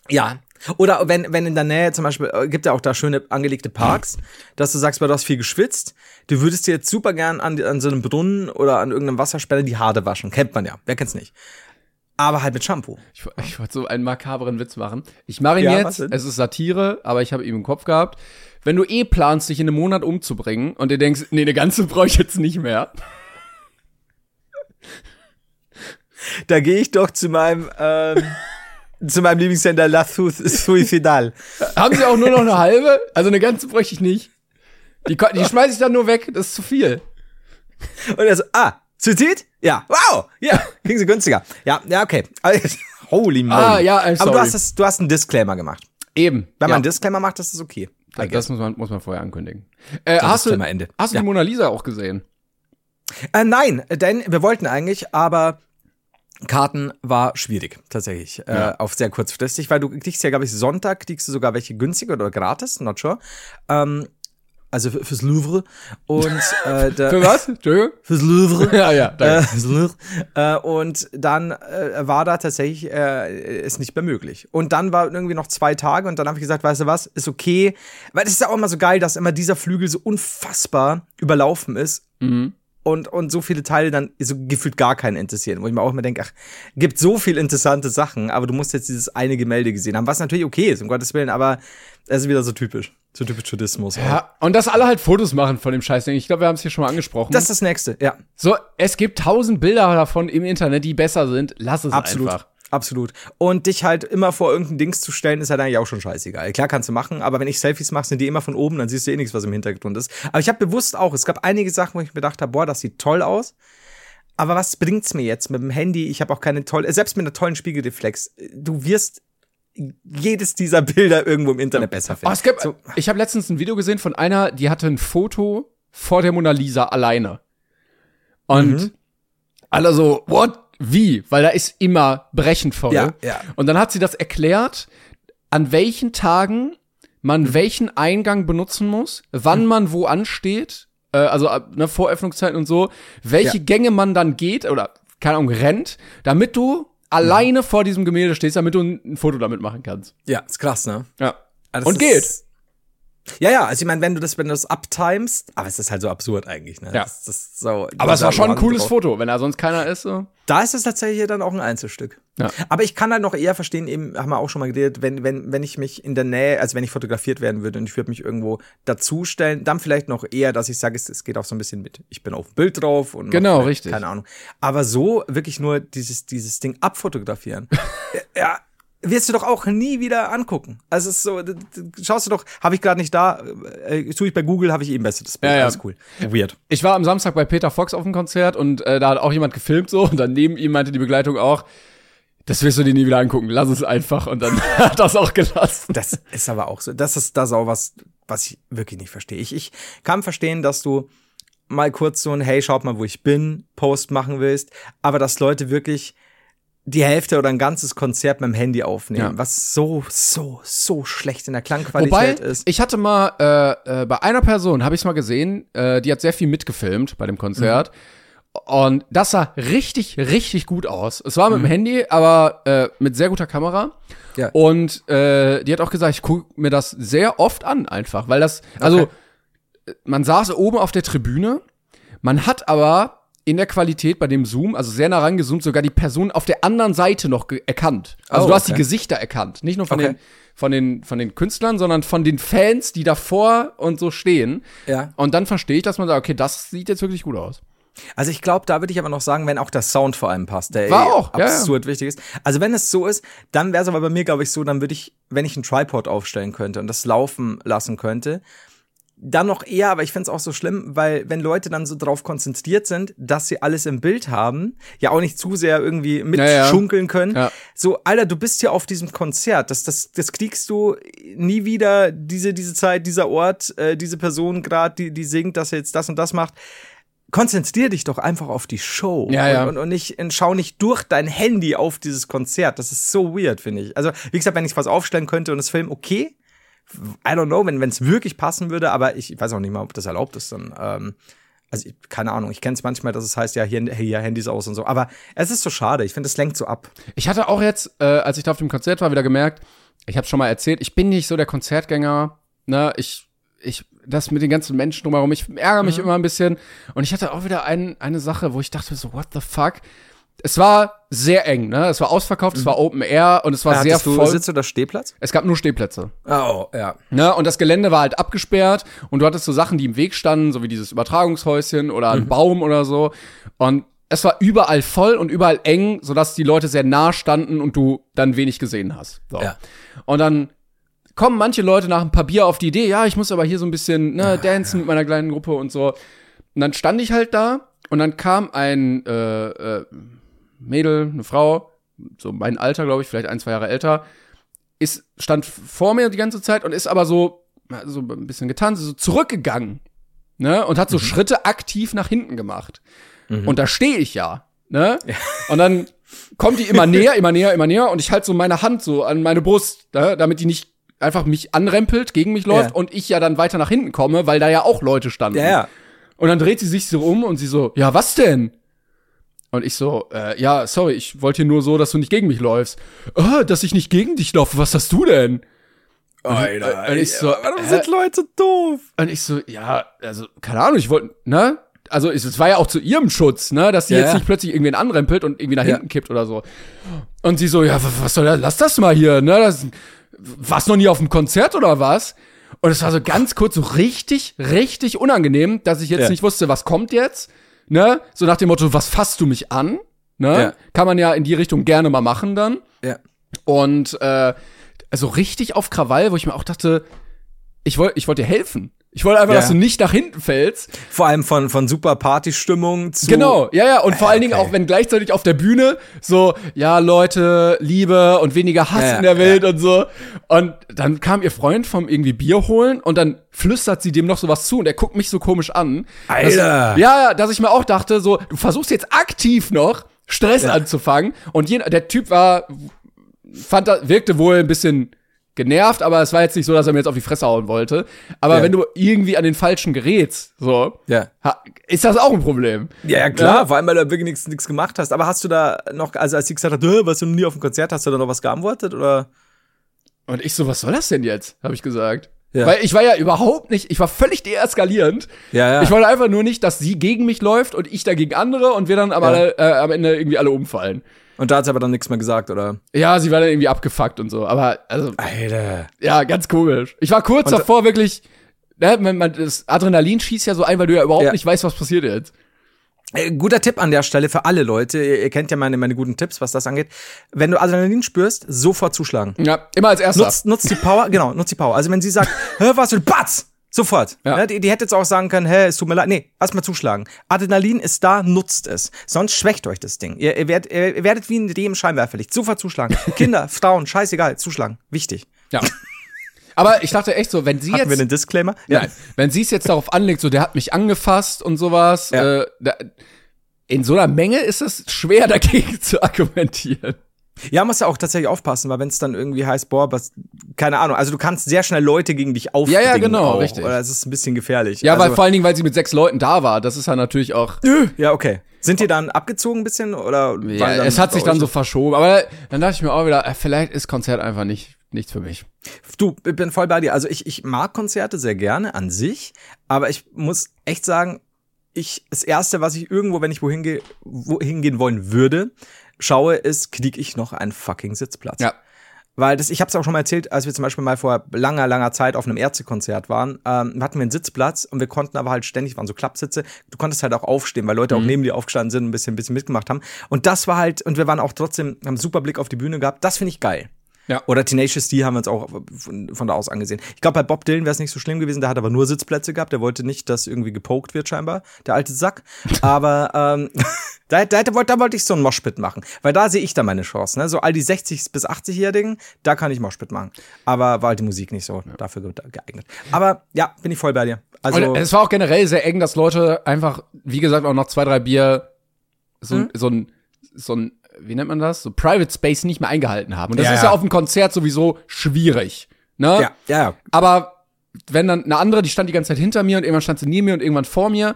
Ja. Oder wenn, wenn in der Nähe zum Beispiel, äh, gibt ja auch da schöne angelegte Parks, dass du sagst, weil du hast viel geschwitzt, du würdest dir jetzt super gern an, an so einem Brunnen oder an irgendeinem Wasserspender die Haare waschen. Kennt man ja. Wer kennt's nicht? Aber halt mit Shampoo. Ich, ich wollte so einen makaberen Witz machen. Ich mache ihn Ja, jetzt. Es ist Satire, aber ich habe ihn im Kopf gehabt. Wenn du eh planst, dich in einem Monat umzubringen und dir denkst, nee, eine ganze brauche ich jetzt nicht mehr. Da gehe ich doch zu meinem, ähm, *laughs* zu meinem Lieblingssender La Su- Suicidal. Haben sie auch nur noch eine *laughs* halbe? Also eine ganze bräuchte ich nicht. Die, die *laughs* schmeiß ich dann nur weg, das ist zu viel. Und er so, ah, Suizid? Ja. Wow. Ja. Kriegen sie günstiger. Ja, ja, okay. *laughs* Holy moly. Ah, ja, I'm Aber du sorry. hast, es, du hast einen Disclaimer gemacht. Eben. Wenn man ja. einen Disclaimer macht, ist das okay. I das muss man, muss man vorher ankündigen. Äh, hast du, Ende. hast du Ja. die Mona Lisa auch gesehen? Äh, nein, denn wir wollten eigentlich, aber Karten war schwierig, tatsächlich. Ja. Äh, auf sehr kurzfristig, weil du kriegst ja, glaube ich, Sonntag kriegst du sogar welche günstig oder gratis, not sure. Ähm, also für, fürs Louvre. Und äh, *laughs* da, Für was? Entschuldigung? Fürs Louvre. *laughs* Ja, ja, Äh, danke. Louvre. äh, und dann äh, war da tatsächlich äh, ist nicht mehr möglich. Und dann war irgendwie noch zwei Tage und dann habe ich gesagt, weißt du was, ist okay. Weil es ist ja auch immer so geil, dass immer dieser Flügel so unfassbar überlaufen ist Mhm. Und, und so viele Teile dann so gefühlt gar keinen interessieren. Wo ich mir auch immer denke, ach, gibt so viel interessante Sachen, aber du musst jetzt dieses eine Gemälde gesehen haben, was natürlich okay ist, um Gottes Willen, aber es ist wieder so typisch. So typisch Tourismus. Ja, und dass alle halt Fotos machen von dem Scheißding. Ich glaube, wir haben es hier schon mal angesprochen. Das ist das nächste, ja. so, es gibt tausend Bilder davon im Internet, die besser sind. Lass es Absolut. einfach. Absolut. Und dich halt immer vor irgendein Dings zu stellen, ist halt eigentlich auch schon scheißegal. Klar kannst du machen, aber wenn ich Selfies mache, sind die immer von oben, dann siehst du eh nichts, was im Hintergrund ist. Aber ich habe bewusst auch, es gab einige Sachen, wo ich mir gedacht habe, boah, das sieht toll aus. Aber was bringt's mir jetzt mit dem Handy? Ich habe auch keine tolle, selbst mit einer tollen Spiegelreflex. Du wirst jedes dieser Bilder irgendwo im Internet besser Oh, finden. es gibt, so, ich habe letztens ein Video gesehen von einer, die hatte ein Foto vor der Mona Lisa alleine. Und Mhm. alle so, what? Wie? Weil da ist immer brechend voll. Ja, ja. Und dann hat sie das erklärt, an welchen Tagen man welchen Eingang benutzen muss, wann Mhm. man wo ansteht, äh, also ne, Voröffnungszeiten und so, welche Ja. Gänge man dann geht oder keine Ahnung rennt, damit du alleine vor diesem Gemälde stehst, damit du ein, Foto damit machen kannst. ja, ist krass, ne? Ja. Das Und ist- geht. Ja, ja, also ich meine, wenn du das, wenn du das uptimest, aber es ist halt so absurd eigentlich, ne? Ja. Das, das ist so, Aber es war schon ein cooles drauf. Foto, wenn da sonst keiner ist. So. Da ist es tatsächlich dann auch ein Einzelstück. Ja. Aber ich kann halt noch eher verstehen, eben, haben wir auch schon mal geredet, wenn, wenn, wenn ich mich in der Nähe, also wenn ich fotografiert werden würde und ich würde mich irgendwo dazustellen, dann vielleicht noch eher, dass ich sage, es, es geht auch so ein bisschen mit, ich bin auf dem Bild drauf und Genau, richtig. Keine Ahnung. Aber so wirklich nur dieses, dieses Ding abfotografieren. *laughs* ja. Wirst du doch auch nie wieder angucken. Also es ist so, schaust du doch, habe ich gerade nicht da, äh, tue ich bei Google, habe ich eben besseres Bild. Ja, ja. Alles cool. Weird. Ich war am Samstag bei Peter Fox auf dem Konzert und äh, da hat auch jemand gefilmt so und dann neben ihm meinte die Begleitung auch, das wirst du dir nie wieder angucken, lass es einfach und dann *laughs* hat das auch gelassen. Das ist aber auch so. Das ist das auch was, was ich wirklich nicht verstehe. Ich, ich kann verstehen, dass du mal kurz so ein Hey, schaut mal, wo ich bin, Post machen willst, aber dass Leute wirklich die Hälfte oder ein ganzes Konzert mit dem Handy aufnehmen, Ja. was so, so, so schlecht in der Wobei, Klangqualität ist. ich hatte mal, äh, äh, bei einer Person habe ich es mal gesehen, äh, die hat sehr viel mitgefilmt bei dem Konzert. Und das sah richtig, richtig gut aus. Es war mit dem Handy, aber äh, mit sehr guter Kamera. Ja. Und äh, die hat auch gesagt, ich gucke mir das sehr oft an, einfach, weil das, also Okay. äh, man saß oben auf der Tribüne, man hat aber in der Qualität bei dem Zoom, also sehr nah rangezoomt, sogar die Person auf der anderen Seite noch erkannt. Also Oh, du hast die okay. Gesichter erkannt, nicht nur von Okay. den von den von den Künstlern, sondern von den Fans, die davor und so stehen. Ja. Und dann verstehe ich, dass man sagt, okay, das sieht jetzt wirklich gut aus. Also ich glaube, da würde ich aber noch sagen, wenn auch der Sound vor allem passt, der War eh auch, ja, ja. absurd wichtig ist. Also wenn es so ist, dann wäre es aber bei mir, glaube ich, so, dann würde ich, wenn ich einen Tripod aufstellen könnte und das laufen lassen könnte, dann noch eher, aber ich find's auch so schlimm, weil wenn Leute dann so drauf konzentriert sind, dass sie alles im Bild haben, ja auch nicht zu sehr irgendwie mitschunkeln können. Ja. So, Alter, du bist ja auf diesem Konzert. Das, das, das kriegst du nie wieder, diese, diese Zeit, dieser Ort, äh, diese Person gerade, die, die singt, dass er jetzt das und das macht. Konzentrier dich doch einfach auf die Show Ja, ja. Und, und, und nicht und schau nicht durch dein Handy auf dieses Konzert. Das ist so weird, finde ich. Also, wie gesagt, wenn ich was aufstellen könnte und das Film, okay. I don't know, wenn es wirklich passen würde, aber ich weiß auch nicht mal, ob das erlaubt ist dann. Ähm, also, keine Ahnung, ich kenne es manchmal, dass es heißt, ja, hier, hier Handys aus und so. Aber es ist so schade. Ich finde, es lenkt so ab. Ich hatte auch jetzt, äh, als ich da auf dem Konzert war, wieder gemerkt, ich habe schon mal erzählt, ich bin nicht so der Konzertgänger. Ne, ich, ich, das mit den ganzen Menschen drumherum, ich ärgere mich immer ein bisschen. Und ich hatte auch wieder ein, eine Sache, wo ich dachte so, what the fuck? Es war sehr eng, ne? Es war ausverkauft, es war Open Air und es war sehr Hattest du voll. Sitz oder Stehplatz? Es gab nur Stehplätze. Oh, ja. Ne? Und das Gelände war halt abgesperrt und du hattest so Sachen, die im Weg standen, so wie dieses Übertragungshäuschen oder ein Baum oder so. Und es war überall voll und überall eng, sodass die Leute sehr nah standen und du dann wenig gesehen hast. So. Ja. Und dann kommen manche Leute nach ein paar Bier auf die Idee, ja, ich muss aber hier so ein bisschen ne, dancen mit meiner kleinen Gruppe und so. Und dann stand ich halt da und dann kam ein äh, äh, Mädel, eine Frau, so mein Alter, glaube ich, vielleicht ein, zwei Jahre älter, ist, stand vor mir die ganze Zeit und ist aber so, so ein bisschen getanzt, so zurückgegangen. Ne? Und hat so Schritte aktiv nach hinten gemacht. Und da stehe ich ja. Ne? Und dann kommt die immer näher, immer näher, immer näher und ich halte so meine Hand so an meine Brust, ne? damit die nicht einfach mich anrempelt, gegen mich läuft Ja. und ich ja dann weiter nach hinten komme, weil da ja auch Leute standen. Ja, ja. Und dann dreht sie sich so um und sie so, ja, was denn? Und ich so, äh, ja, sorry, ich wollte hier nur so, dass du nicht gegen mich läufst. Ah, dass ich nicht gegen dich laufe, was hast du denn? Alter, und ich so, warum hä? sind Leute doof? Und ich so, ja, also, keine Ahnung, ich wollte, ne? Also, es war ja auch zu ihrem Schutz, ne? Dass sie Ja, jetzt ja. nicht plötzlich irgendwen anrempelt und irgendwie nach Ja. hinten kippt oder so. Und sie so, ja, wa- was soll das? Lass das mal hier, ne? Das, warst noch nie auf dem Konzert oder was? Und es war so ganz kurz so richtig, richtig unangenehm, dass ich jetzt Ja. nicht wusste, was kommt jetzt, ne? So nach dem Motto, was fasst du mich an? Ne? Ja. Kann man ja in die Richtung gerne mal machen dann. Ja. Und äh, also richtig auf Krawall, wo ich mir auch dachte, ich wollte ich wollte dir helfen. Ich wollte einfach, Ja. dass du nicht nach hinten fällst. Vor allem von, von super Partystimmung zu. Genau, ja, ja. Und vor allen Dingen okay. auch, wenn gleichzeitig auf der Bühne so, ja, Leute, Liebe und weniger Hass Ja, ja, in der Welt und so. Und dann kam ihr Freund vom irgendwie Bier holen und dann flüstert sie dem noch sowas zu und er guckt mich so komisch an. Alter. Dass, ja, ja, dass ich mir auch dachte, so, du versuchst jetzt aktiv noch Stress anzufangen. Und je, der Typ war, fand, wirkte wohl ein bisschen genervt, aber es war jetzt nicht so, dass er mir jetzt auf die Fresse hauen wollte. Aber Ja. wenn du irgendwie an den falschen gerätst, so, Ja. ist das auch ein Problem. Ja, ja, klar, Ja. vor allem, weil du da wirklich nichts gemacht hast. Aber hast du da noch, also als sie gesagt hat, "Äh, warst du noch nie auf dem Konzert, hast du da noch was geantwortet? Oder? Und ich so, was soll das denn jetzt? Habe ich gesagt. Ja. Weil ich war ja überhaupt nicht, ich war völlig deeskalierend. Ja, ja. Ich wollte einfach nur nicht, dass sie gegen mich läuft und ich dagegen andere und wir dann aber Ja. alle, äh, am Ende irgendwie alle umfallen. Und da hat sie aber dann nichts mehr gesagt, oder? Ja, sie war dann irgendwie abgefuckt und so. Aber, also, Alter. ja, ganz komisch. Ich war kurz Und- davor wirklich, ne, man, man, das Adrenalin schießt ja so ein, weil du ja überhaupt Ja. nicht weißt, was passiert jetzt. Äh, guter Tipp an der Stelle für alle Leute. Ihr, kennt ja meine, meine guten Tipps, was das angeht. Wenn du Adrenalin spürst, sofort zuschlagen. Ja, immer als erster. Nutzt, nutzt die Power, genau, nutzt die Power. Also wenn sie sagt, *laughs* hör was du, batz! Sofort. Ja. Ne, die, die hätte jetzt auch sagen können, hä, es tut mir leid. Nee, erstmal zuschlagen. Adrenalin ist da, nutzt es. Sonst schwächt euch das Ding. Ihr, ihr, werdet, ihr werdet wie ein Reh im Scheinwerferlicht. Sofort zuschlagen. *laughs* Kinder, Frauen, scheißegal, zuschlagen. Wichtig. Ja. *laughs* Aber ich dachte echt so, wenn sie Hatten jetzt. wir den Disclaimer? Nein, wenn sie es jetzt darauf anlegt, so der hat mich angefasst und sowas, Ja. äh, da, in so einer Menge ist es schwer dagegen *laughs* zu argumentieren. Ja, musst du auch tatsächlich aufpassen, weil wenn es dann irgendwie heißt, boah, was, keine Ahnung, also du kannst sehr schnell Leute gegen dich aufbringen. Ja, ja, genau, auch, richtig. Oder es ist ein bisschen gefährlich. Ja, also, weil vor allen Dingen, weil sie mit sechs Leuten da war, das ist ja natürlich auch. Ja, okay. Sind die dann abgezogen ein bisschen oder? Ja, es hat sich dann so verschoben. Aber dann dachte ich mir auch wieder, äh, vielleicht ist Konzert einfach nicht nichts für mich. Du, ich bin voll bei dir. Also ich, ich mag Konzerte sehr gerne an sich, aber ich muss echt sagen, ich, das erste, was ich irgendwo, wenn ich wohin gehe, wohin gehen wollen würde, schaue, ist, krieg ich noch einen fucking Sitzplatz. Ja. Weil das, ich habe es auch schon mal erzählt, als wir zum Beispiel mal vor langer, langer Zeit auf einem Ärztekonzert waren, ähm, hatten wir einen Sitzplatz und wir konnten aber halt ständig, waren so Klappsitze, du konntest halt auch aufstehen, weil Leute auch neben dir aufgestanden sind und ein bisschen, ein bisschen mitgemacht haben. Und das war halt, und wir waren auch trotzdem, haben einen super Blick auf die Bühne gehabt, das finde ich geil. Ja. Oder Tenacious D haben wir uns auch von, von da aus angesehen. Ich glaube, bei Bob Dylan wäre es nicht so schlimm gewesen, der hat aber nur Sitzplätze gehabt, der wollte nicht, dass irgendwie gepokt wird scheinbar, der alte Sack. Aber ähm, *laughs* da, da, da, wollte, da wollte ich so ein Moshpit machen, weil da sehe ich da meine Chance. Ne? So all die 60 bis 80-Jährigen, da kann ich Moshpit machen. Aber war halt die Musik nicht so dafür ge- geeignet. Aber ja, bin ich voll bei dir. Also Und es war auch generell sehr eng, dass Leute einfach, wie gesagt, auch noch zwei, drei Bier so, Mhm. so ein, so ein, wie nennt man das? So Private Space nicht mehr eingehalten haben. Und das Ja, ist ja. ja auf dem Konzert sowieso schwierig. Ne? ja, ja. Aber wenn dann eine andere, die stand die ganze Zeit hinter mir und irgendwann stand sie neben mir und irgendwann vor mir,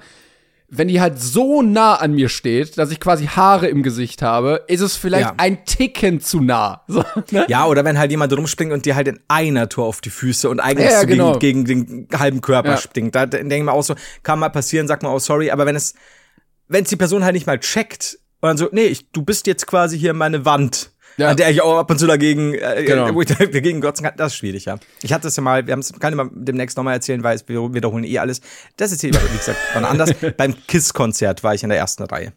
wenn die halt so nah an mir steht, dass ich quasi Haare im Gesicht habe, ist es vielleicht Ja. ein Ticken zu nah. *laughs* So, ne? Ja, oder wenn halt jemand rumspringt und dir halt in einer Tour auf die Füße und eigentlich Ja, ja, genau. gegen, gegen den halben Körper springt. Da denke ich mir auch so, kann mal passieren, sag mal, oh sorry, aber wenn es, wenn es die Person halt nicht mal checkt und dann so, nee, ich, du bist jetzt quasi hier meine Wand. Ja. An der ich auch ab und zu dagegen, äh, Genau. wo ich dagegen glotzen kann, das ist schwierig, ja. Ich hatte es ja mal, wir haben es, kann ich mal demnächst nochmal erzählen, weil wir wiederholen eh alles. Das ist hier, wie gesagt, wann anders. *laughs* Beim KISS-Konzert war ich in der ersten Reihe.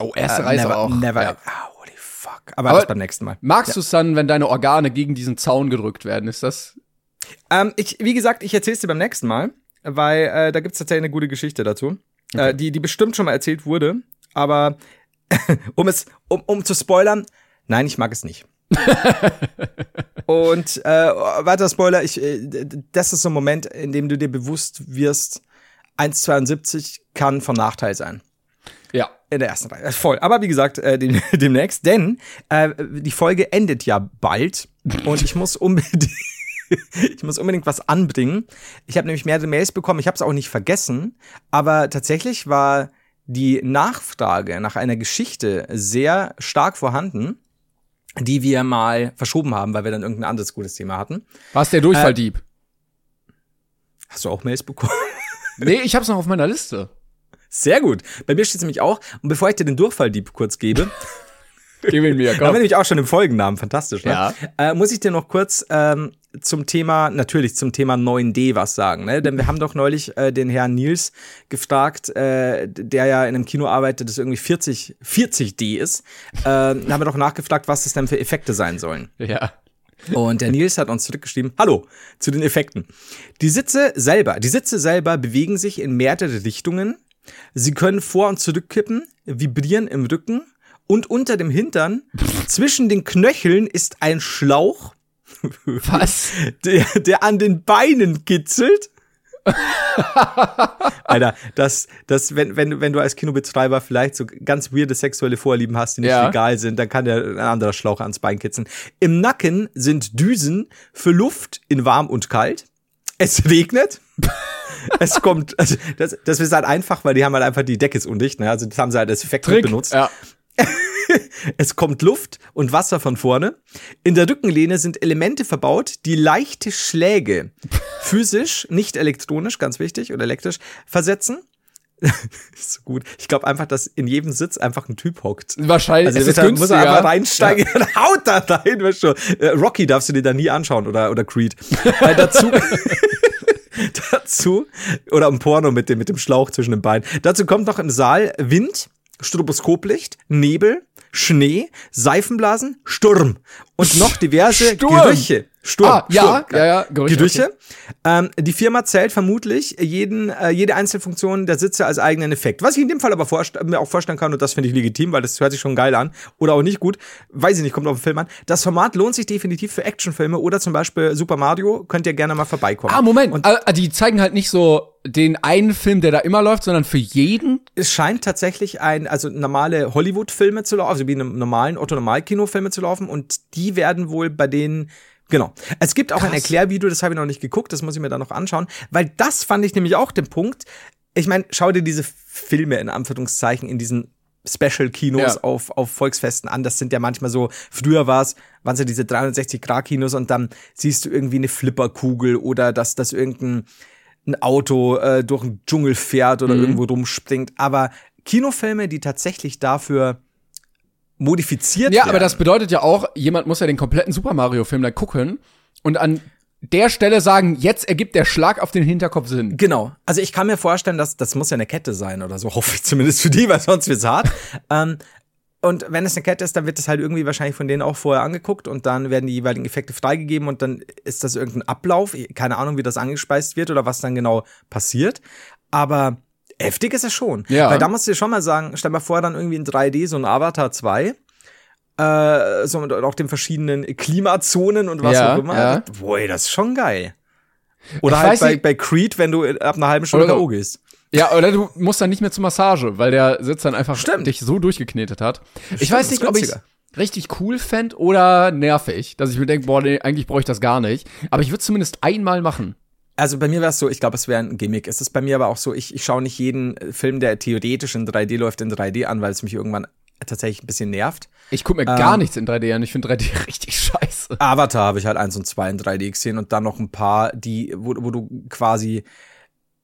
Oh, erste Äh, Reise never, auch. Never, Ja. ah, holy fuck. Aber, Aber- das beim nächsten Mal. Magst du es dann, wenn deine Organe gegen diesen Zaun gedrückt werden? Ist das? Ähm, ich, wie gesagt, ich erzähl's dir beim nächsten Mal, weil äh, da gibt's tatsächlich eine gute Geschichte dazu, äh, die, die bestimmt schon mal erzählt wurde. Aber *laughs* um es, um, um zu spoilern, nein, ich mag es nicht. *laughs* Und äh, weiter Spoiler, ich, äh, das ist so ein Moment, in dem du dir bewusst wirst, 1,72 kann von Nachteil sein. Ja. In der ersten Reihe. Voll. Aber wie gesagt, äh, dem, *laughs* demnächst, denn äh, die Folge endet ja bald und ich muss unbedingt. Ich muss unbedingt was anbringen. Ich habe nämlich mehrere Mails bekommen. Ich habe es auch nicht vergessen. Aber tatsächlich war die Nachfrage nach einer Geschichte sehr stark vorhanden, die wir mal verschoben haben, weil wir dann irgendein anderes gutes Thema hatten. Was der Durchfalldieb? Hast du auch Mails bekommen? *laughs* nee, ich hab's noch auf meiner Liste. Sehr gut. Bei mir steht nämlich auch. Und bevor ich dir den Durchfalldieb kurz gebe, *laughs* Gib ihn mir, *laughs* Da haben wir komm. nämlich auch schon im Folgennamen, fantastisch, ne? Ja. Äh, muss ich dir noch kurz ähm, zum Thema, natürlich zum Thema 9D was sagen, ne? Denn wir haben doch neulich äh, den Herrn Nils gefragt, äh, der ja in einem Kino arbeitet, das irgendwie 40, 40D ist. Äh, da haben wir doch nachgefragt, was das denn für Effekte sein sollen. Ja. Und der Nils hat uns zurückgeschrieben, hallo, zu den Effekten. Die Sitze selber, die Sitze selber bewegen sich in mehrere Richtungen. Sie können vor- und zurückkippen, vibrieren im Rücken und unter dem Hintern, zwischen den Knöcheln ist ein Schlauch, *laughs* Was? der, der an den Beinen kitzelt. *laughs* Alter, das, das, wenn, wenn, wenn du als Kinobetreiber vielleicht so ganz weirde sexuelle Vorlieben hast, die nicht Ja. legal sind, dann kann der ein anderer Schlauch ans Bein kitzeln. Im Nacken sind Düsen für Luft in warm und kalt. Es regnet. *laughs* es kommt, also das, das ist halt einfach, weil die haben halt einfach die Decke ist undicht, ne? Also das haben sie halt als Effekt benutzt. Ja. *laughs* Es kommt Luft und Wasser von vorne. In der Rückenlehne sind Elemente verbaut, die leichte Schläge *laughs* physisch, nicht elektronisch, ganz wichtig, oder elektrisch, versetzen. *laughs* ist so gut. Ich glaube einfach, dass in jedem Sitz einfach ein Typ hockt. Wahrscheinlich. Also er, muss er einfach reinsteigen und haut da rein. Weißt du. Äh, Rocky darfst du dir da nie anschauen oder, oder Creed. Weil dazu, dazu, oder ein Porno mit dem, mit dem Schlauch zwischen den Beinen. Dazu kommt noch im Saal Wind, Stroboskoplicht, Nebel, Schnee, Seifenblasen, Sturm und noch diverse Sturm. Gerüche. Sturm. Ah, ja, Sturm, ja, ja, Gerüche, Gerüche. Ähm, die Firma zählt vermutlich jeden, äh, jede Einzelfunktion der Sitze als eigenen Effekt. Was ich in dem Fall aber vorst mir auch vorstellen kann, und das finde ich legitim, weil das hört sich schon geil an, oder auch nicht gut, weiß ich nicht, kommt auf den Film an. Das Format lohnt sich definitiv für Actionfilme oder zum Beispiel Super Mario, könnt ihr gerne mal vorbeikommen. Ah, Moment. Und Ah, die zeigen halt nicht so den einen Film, der da immer läuft, sondern für jeden. es scheint tatsächlich ein, also normale Hollywood-Filme zu laufen, also wie in einem normalen Otto-Normal-Kinofilme zu laufen und die werden wohl bei denen Genau. Es gibt auch ein Erklärvideo, das habe ich noch nicht geguckt, das muss ich mir dann noch anschauen, weil das fand ich nämlich auch den Punkt. Ich meine, schau dir diese Filme in Anführungszeichen in diesen Special-Kinos Ja. auf, auf Volksfesten an. Das sind ja manchmal so, früher war es, waren es ja diese 360-Grad-Kinos und dann siehst du irgendwie eine Flipperkugel oder dass, dass irgendein ein Auto äh, durch den Dschungel fährt oder irgendwo rumspringt. Aber Kinofilme, die tatsächlich dafür modifiziert Ja, werden. aber das bedeutet ja auch, jemand muss ja den kompletten Super Mario Film dann gucken und an der Stelle sagen, jetzt ergibt der Schlag auf den Hinterkopf Sinn. Genau. Also ich kann mir vorstellen, dass das muss ja eine Kette sein oder so, *laughs* hoffe ich zumindest für die, weil sonst wird's hart. *laughs* ähm, Und wenn es eine Kette ist, dann wird das halt irgendwie wahrscheinlich von denen auch vorher angeguckt und dann werden die jeweiligen Effekte freigegeben und dann ist das irgendein Ablauf. Keine Ahnung, wie das angespeist wird oder was dann genau passiert. Aber heftig ist es schon. Ja. Weil da musst du dir schon mal sagen, stell mal vor, dann irgendwie in 3D so ein Avatar 2. Äh, so mit auch den verschiedenen Klimazonen und was Ja, auch immer. ja. Boah, das ist schon geil. Oder Ich halt weiß bei, nicht- bei Creed, wenn du ab einer halben Stunde K.O. gehst. Ja, oder du musst dann nicht mehr zur Massage, weil der Sitz dann einfach Stimmt. dich so durchgeknetet hat. ich Stimmt, weiß ist nicht, ob ich richtig cool fänd oder nervig, dass ich mir denke, boah, nee, eigentlich brauche ich das gar nicht. Aber ich würde zumindest einmal machen. Also bei mir wäre es so, ich glaube, es wäre ein Gimmick. Es ist bei mir aber auch so, ich, ich schaue nicht jeden äh, Film, der theoretisch in 3D läuft, in 3D an, weil es mich irgendwann tatsächlich ein bisschen nervt. Ich gucke mir Ähm. gar nichts in 3D an. Ich finde 3D *laughs* richtig scheiße. Avatar habe ich halt eins und zwei in 3D gesehen und dann noch ein paar, die, wo, wo du quasi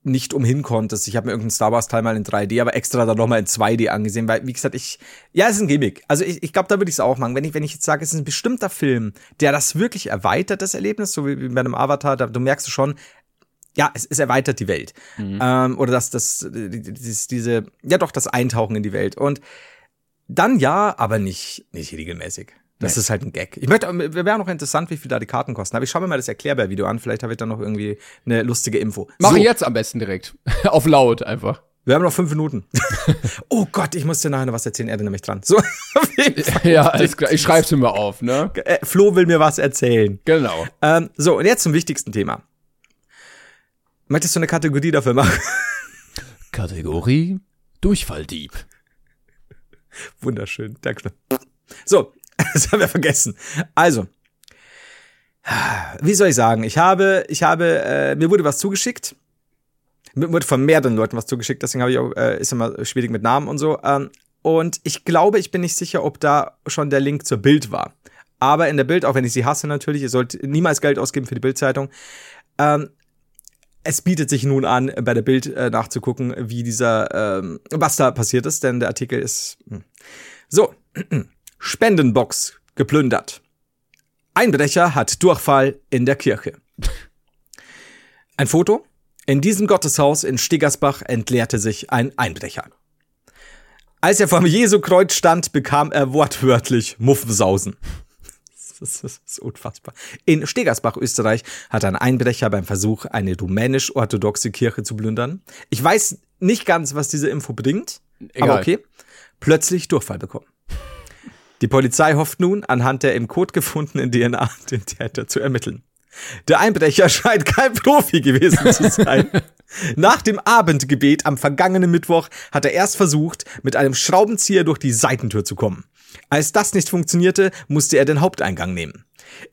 nicht umhin konntest. Ich habe mir irgendeinen Star Wars Teil mal in 3D, aber extra dann nochmal in 2D angesehen, weil, wie gesagt, ich, ja, es ist ein Gimmick. Also ich, ich glaube, da würde ich es auch machen. Wenn ich, wenn ich jetzt sage, es ist ein bestimmter Film, der das wirklich erweitert, das Erlebnis, so wie, wie bei einem Avatar, da, du merkst schon, ja, es, es erweitert die Welt. Ähm, oder das, das, dieses, diese, ja doch, das Eintauchen in die Welt. Und dann ja, aber nicht, nicht regelmäßig. Das ist halt ein Gag. Ich möchte, wäre noch interessant, wie viel da die Karten kosten. Aber ich schaue mir mal das Erklärbär-Video an. Vielleicht habe ich dann noch irgendwie eine lustige Info. Mach so, jetzt am besten direkt. *laughs* Auf laut einfach. Wir haben noch fünf Minuten. *laughs* oh Gott, ich muss dir nachher noch was erzählen. Er ist nämlich dran. So. *laughs* Ja, alles klar. Ich schreib's mir mal auf, ne? Äh, Flo will mir was erzählen. Genau. Ähm, so, und jetzt zum wichtigsten Thema. Möchtest du eine Kategorie dafür machen? Kategorie Durchfalldieb. Wunderschön. Danke. So, *laughs* das haben wir vergessen. Also, wie soll ich sagen? Ich habe, ich habe, äh, mir wurde was zugeschickt. Mir wurde von mehreren Leuten was zugeschickt, deswegen habe ich auch, äh, ist immer schwierig mit Namen und so. Ähm, und ich glaube, ich bin nicht sicher, ob da schon der Link zur Bild war. Aber in der Bild, auch wenn ich sie hasse natürlich, ihr sollt niemals Geld ausgeben für die Bildzeitung. Ähm, es bietet sich nun an, bei der Bild äh, nachzugucken, wie dieser, ähm, was da passiert ist, denn der Artikel ist. Hm. So, *clears throat* Spendenbox geplündert. Einbrecher hat Durchfall in der Kirche. Ein Foto. In diesem Gotteshaus in Stiggersbach entleerte sich ein Einbrecher. Als er vor dem Jesu-Kreuz stand, bekam er wortwörtlich Muffensausen. Das ist, das ist unfassbar. In Stegersbach, Österreich, hat ein Einbrecher beim Versuch, eine rumänisch-orthodoxe Kirche zu plündern. Ich weiß nicht ganz, was diese Info bringt, Egal. aber okay. Plötzlich Durchfall bekommen. Die Polizei hofft nun, anhand der im Code gefundenen DNA den Täter zu ermitteln. Der Einbrecher *laughs* scheint kein Profi gewesen zu sein. Nach dem Abendgebet am vergangenen Mittwoch hat er erst versucht, mit einem Schraubenzieher durch die Seitentür zu kommen. Als das nicht funktionierte, musste er den Haupteingang nehmen.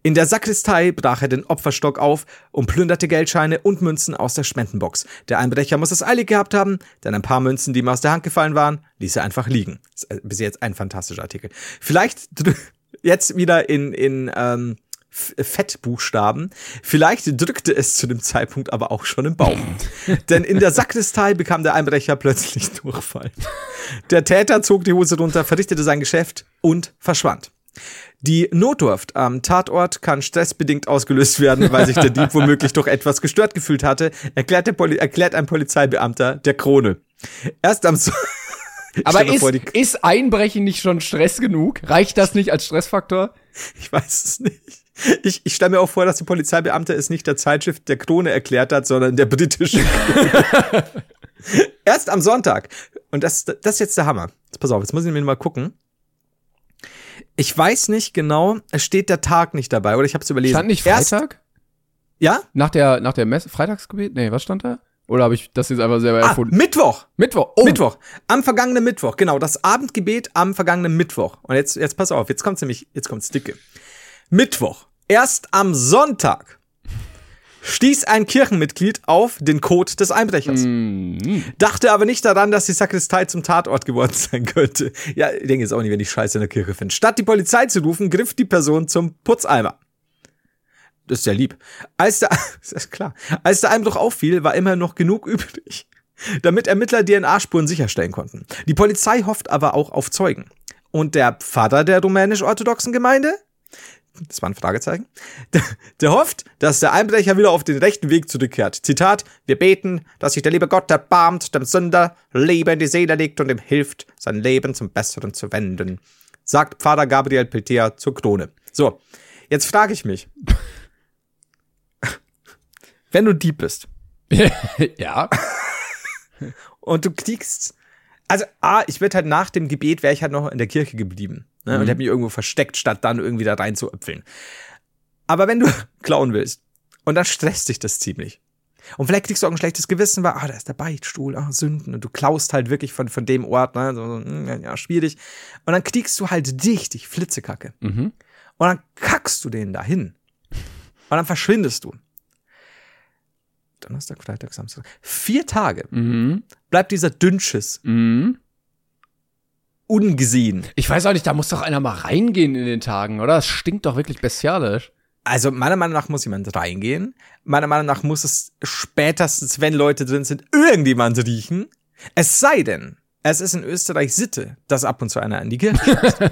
In der Sakristei brach er den Opferstock auf und plünderte Geldscheine und Münzen aus der Spendenbox. Der Einbrecher muss es eilig gehabt haben, denn ein paar Münzen, die ihm aus der Hand gefallen waren, ließ er einfach liegen. Ist bis jetzt ein fantastischer Artikel. Vielleicht *laughs* jetzt wieder in, in ähm, Fettbuchstaben. Vielleicht drückte es zu dem Zeitpunkt aber auch schon im Bauch. *laughs* Denn in der Sakristei bekam der Einbrecher plötzlich Durchfall. Der Täter zog die Hose runter, verrichtete sein Geschäft und verschwand. Die Notdurft am Tatort kann stressbedingt ausgelöst werden, weil sich der Dieb womöglich durch etwas gestört gefühlt hatte, erklärt, erklärt ein Polizeibeamter der Krone. Erst am so Aber ist, vor, ist Einbrechen nicht schon Stress genug? Reicht das nicht als Stressfaktor? Ich weiß es nicht. Ich, ich stelle mir auch vor, dass die Polizeibeamte es nicht der Zeitschrift der Krone erklärt hat, sondern der britischen Krone. *laughs* Erst am Sonntag. Und das, das ist jetzt der Hammer. Jetzt pass auf, jetzt muss ich mir mal gucken. Ich weiß nicht genau, es steht der Tag nicht dabei, oder ich habe es überlesen. Stand nicht Erst- Freitag? ja? Nach der, nach der Messe, Freitagsgebet? Nee, was stand da? Oder habe ich das jetzt einfach selber Ah, erfunden? Mittwoch. Mittwoch. Oh, Mittwoch. Am vergangenen Mittwoch. Genau, das Abendgebet am vergangenen Mittwoch. Und jetzt, jetzt pass auf, jetzt kommt's nämlich, jetzt kommt's dicke. Mittwoch. Erst am Sonntag stieß ein Kirchenmitglied auf den Code des Einbrechers. Dachte aber nicht daran, dass die Sakristei zum Tatort geworden sein könnte. Ja, ich denke jetzt auch nicht, wenn ich Scheiße in der Kirche finde. Statt die Polizei zu rufen, griff die Person zum Putzeimer. Das ist ja lieb. Als der, *laughs* das ist klar. Als der Einbruch auffiel, war immer noch genug übrig, damit Ermittler DNA-Spuren sicherstellen konnten. Die Polizei hofft aber auch auf Zeugen. Und der Pfarrer der rumänisch-orthodoxen Gemeinde? Das war ein Fragezeichen, der, *laughs* der hofft, dass der Einbrecher wieder auf den rechten Weg zurückkehrt. Zitat, wir beten, dass sich der liebe Gott erbarmt, dem Sünder Liebe in die Seele legt und ihm hilft, sein Leben zum Besseren zu wenden, sagt Pfarrer Gabriel Peltea zur Krone. So, jetzt frage ich mich, *laughs* wenn du Dieb bist *laughs* ja. und du kriegst, also A, ich würde halt nach dem Gebet, wäre ich halt noch in der Kirche geblieben ne, und hätte mich irgendwo versteckt, statt dann irgendwie da rein zu öpfeln. Aber wenn du *laughs* klauen willst und dann stresst dich das ziemlich. Und vielleicht kriegst du auch ein schlechtes Gewissen, weil, ah, da ist der Beichtstuhl, ah, Sünden. Und du klaust halt wirklich von, von dem Ort, ne, so, hm, ja, schwierig. Und dann kriegst du halt dichtig Flitzekacke. Mhm. Und dann kackst du den dahin. Und dann verschwindest du. Donnerstag, Freitag, Samstag. Vier Tage Mhm. bleibt dieser Dünnschiss Mhm. Ungesehen. Ich weiß auch nicht, da muss doch einer mal reingehen in den Tagen, oder? Das stinkt doch wirklich bestialisch. Also meiner Meinung nach muss jemand reingehen. Meiner Meinung nach muss es spätestens, wenn Leute drin sind, irgendjemand riechen. Es sei denn, es ist in Österreich Sitte, dass ab und zu einer an die Kirche. *laughs*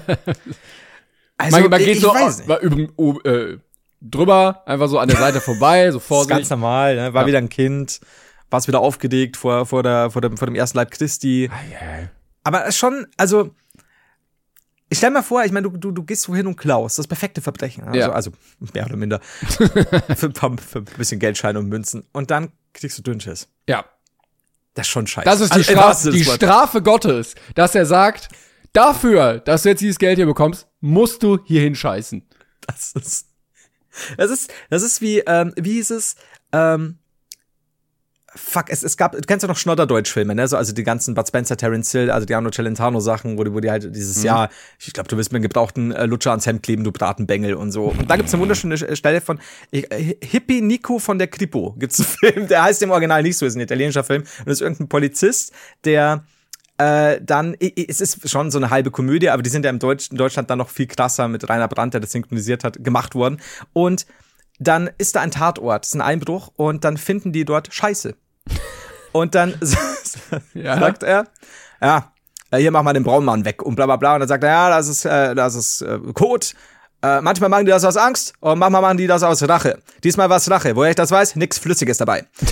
Also, man, man geht ich so weiß nicht. über, oh, äh, drüber, einfach so an der Seite vorbei, so *laughs* vorsichtig. ganz normal, ne? war Ja. wieder ein Kind, war es wieder aufgeregt vor, vor, der, vor, dem, vor dem ersten Leib Christi. Aber es ist schon, also, ich stell mir vor, ich meine, du, du, du gehst wohin und klaust, das perfekte Verbrechen. Also, Ja. also mehr oder minder. *laughs* für, ein paar- für ein bisschen Geldscheine und Münzen. Und dann kriegst du Dünnschiss. Ja. Das ist schon scheiße. Das ist die, Also, Strafe, die. Strafe Gottes, dass er sagt, dafür, dass du jetzt dieses Geld hier bekommst, musst du hier hinscheißen. Das ist, das ist, das ist wie, ähm, wie hieß es, ähm, fuck, es, es gab, du kennst ja noch Schnodderdeutsch-Filme, ne, so, also die ganzen Bud Spencer, Terence Hill, also die Arno Celentano-Sachen, wo die, wo die halt dieses Jahr, ich glaube, du willst mir einen gebrauchten äh, Lutscher ans Hemd kleben, du Bratenbengel und so. Und da gibt's eine wunderschöne Sch- Stelle von äh, Hippie Nico von der Kripo, gibt's einen *laughs* Film, der heißt im Original nicht so, ist ein italienischer Film, und ist irgendein Polizist, der äh, dann, es ist schon so eine halbe Komödie, aber die sind ja im Deutsch, in Deutschland dann noch viel krasser mit Rainer Brandt, der das synchronisiert hat, gemacht worden. Und dann ist da ein Tatort, es ist ein Einbruch, und dann finden die dort Scheiße. Und dann *laughs* Ja. sagt er, ja, äh, hier mach mal den Braunmann weg und bla bla bla. Und dann sagt er, ja, das ist, äh, das ist äh, Code. Äh, manchmal machen die das aus Angst und manchmal machen die das aus Rache. Diesmal war es Rache. Woher ich das weiß, nix Flüssiges dabei. *laughs*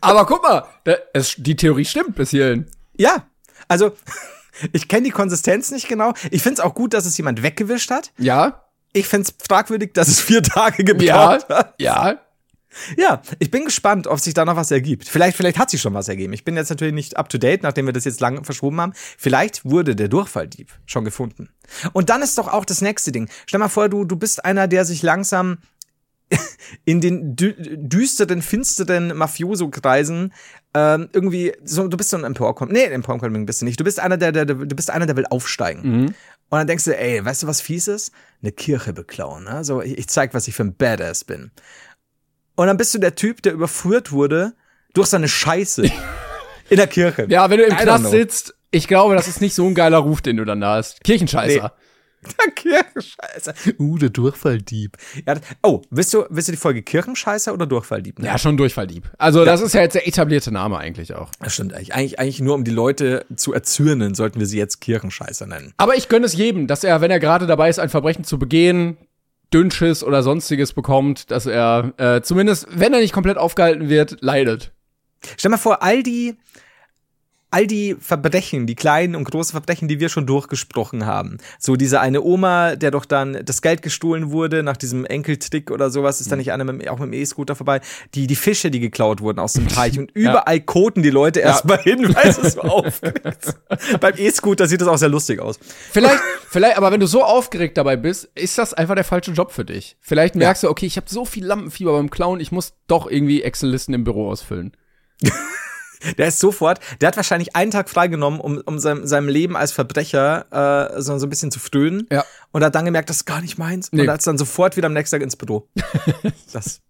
Aber guck mal, da, es, die Theorie stimmt bis hierhin. Ja, also *laughs* ich kenne die Konsistenz nicht genau. Ich finde es auch gut, dass es jemand weggewischt hat. Ja? Ich finde es fragwürdig, dass es vier Tage Ja? gebraucht hat. Ja? Ja, ich bin gespannt, ob sich da noch was ergibt. Vielleicht, vielleicht hat sich schon was ergeben. Ich bin jetzt natürlich nicht up to date, nachdem wir das jetzt lange verschoben haben. Vielleicht wurde der Durchfalldieb schon gefunden. Und dann ist doch auch das nächste Ding. Stell mal vor, du, du bist einer, der sich langsam *laughs* in den dü düsteren, finsteren Mafioso-Kreisen ähm, irgendwie so, du bist so ein Emporkommen. Nee, Emporkommen bist du nicht. Du bist einer, der, der, der du bist einer, der will aufsteigen. Und dann denkst du, ey, weißt du, was fies ist? Eine Kirche beklauen. Ne? So, ich, ich zeig, was ich für ein Badass bin. Und dann bist du der Typ, der überführt wurde durch seine Scheiße *laughs* in der Kirche. Ja, wenn du im I Knast know. sitzt, ich glaube, das ist nicht so ein geiler Ruf, den du dann da hast. Kirchenscheißer. *laughs* Der Kirchenscheißer. Uh, der Durchfalldieb. Ja, oh, willst du, willst du die Folge Kirchenscheißer oder Durchfalldieb? nennen? Ja, schon Durchfalldieb. Also, das ist ja jetzt der etablierte Name eigentlich auch. Das stimmt eigentlich. eigentlich. Eigentlich nur um die Leute zu erzürnen, sollten wir sie jetzt Kirchenscheißer nennen. Aber ich gönne es jedem, dass er, wenn er gerade dabei ist, ein Verbrechen zu begehen, Dünnschiss oder sonstiges bekommt, dass er äh, zumindest, wenn er nicht komplett aufgehalten wird, leidet. Stell mal vor, all die, all die Verbrechen, die kleinen und großen Verbrechen, die wir schon durchgesprochen haben. So diese eine Oma, der doch dann das Geld gestohlen wurde nach diesem Enkeltrick oder sowas, ist da nicht einer mit, auch mit dem E-Scooter vorbei. Die, die Fische, die geklaut wurden aus dem Teich und *laughs* überall koten die Leute erstmal hin, weil es so *laughs* aufregt. Beim E-Scooter sieht das auch sehr lustig aus. Vielleicht, vielleicht, aber wenn du so aufgeregt dabei bist, ist das einfach der falsche Job für dich. Vielleicht merkst du, okay, ich habe so viel Lampenfieber beim Clown, ich muss doch irgendwie Excel-Listen im Büro ausfüllen. *laughs* *laughs* Der ist sofort, der hat wahrscheinlich einen Tag freigenommen, um, um seinem, seinem Leben als Verbrecher äh, so, so ein bisschen zu frönen. Ja. Und hat dann gemerkt, das ist gar nicht meins. Nee. Und hat dann sofort wieder am nächsten Tag ins Büro. *laughs* das,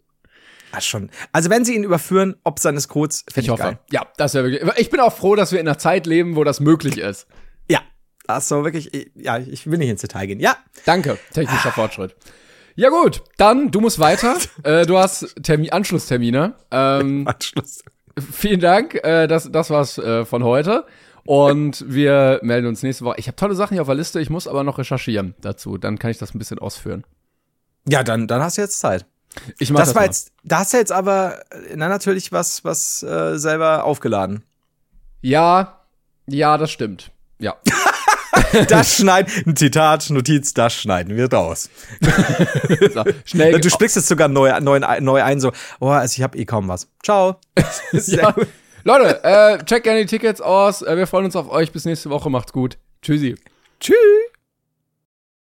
das schon. Also wenn sie ihn überführen, ob seines Codes, finde ich, Ich hoffe. geil. Ja, das wäre wirklich. Ich bin auch froh, dass wir in einer Zeit leben, wo das möglich ist. Ja. Also wirklich, ich- ja, ich will nicht ins Detail gehen. Ja. Danke, technischer Fortschritt. Ja gut, dann du musst weiter. *laughs* äh, du hast Termin, Anschlusstermine. Ähm, Anschluss. Vielen Dank. Äh, das, das war's äh, von heute. Und wir melden uns nächste Woche. Ich habe tolle Sachen hier auf der Liste, ich muss aber noch recherchieren dazu. Dann kann ich das ein bisschen ausführen. Ja, dann, dann hast du jetzt Zeit. Ich mach Das, das, war mal. jetzt, da hast du jetzt aber, na, natürlich was, was äh, selber aufgeladen. Ja, ja, das stimmt. Ja. *laughs* *laughs* Das schneiden, ein Zitat, Notiz, das schneiden wir raus. *laughs* So, schnell. Du sprichst jetzt sogar neu, neu, neu ein, so, oh, also ich habe eh kaum was. Ciao. *laughs* Ja. Leute, äh, checkt gerne die Tickets aus. Äh, wir freuen uns auf euch. Bis nächste Woche. Macht's gut. Tschüssi. Tschüss.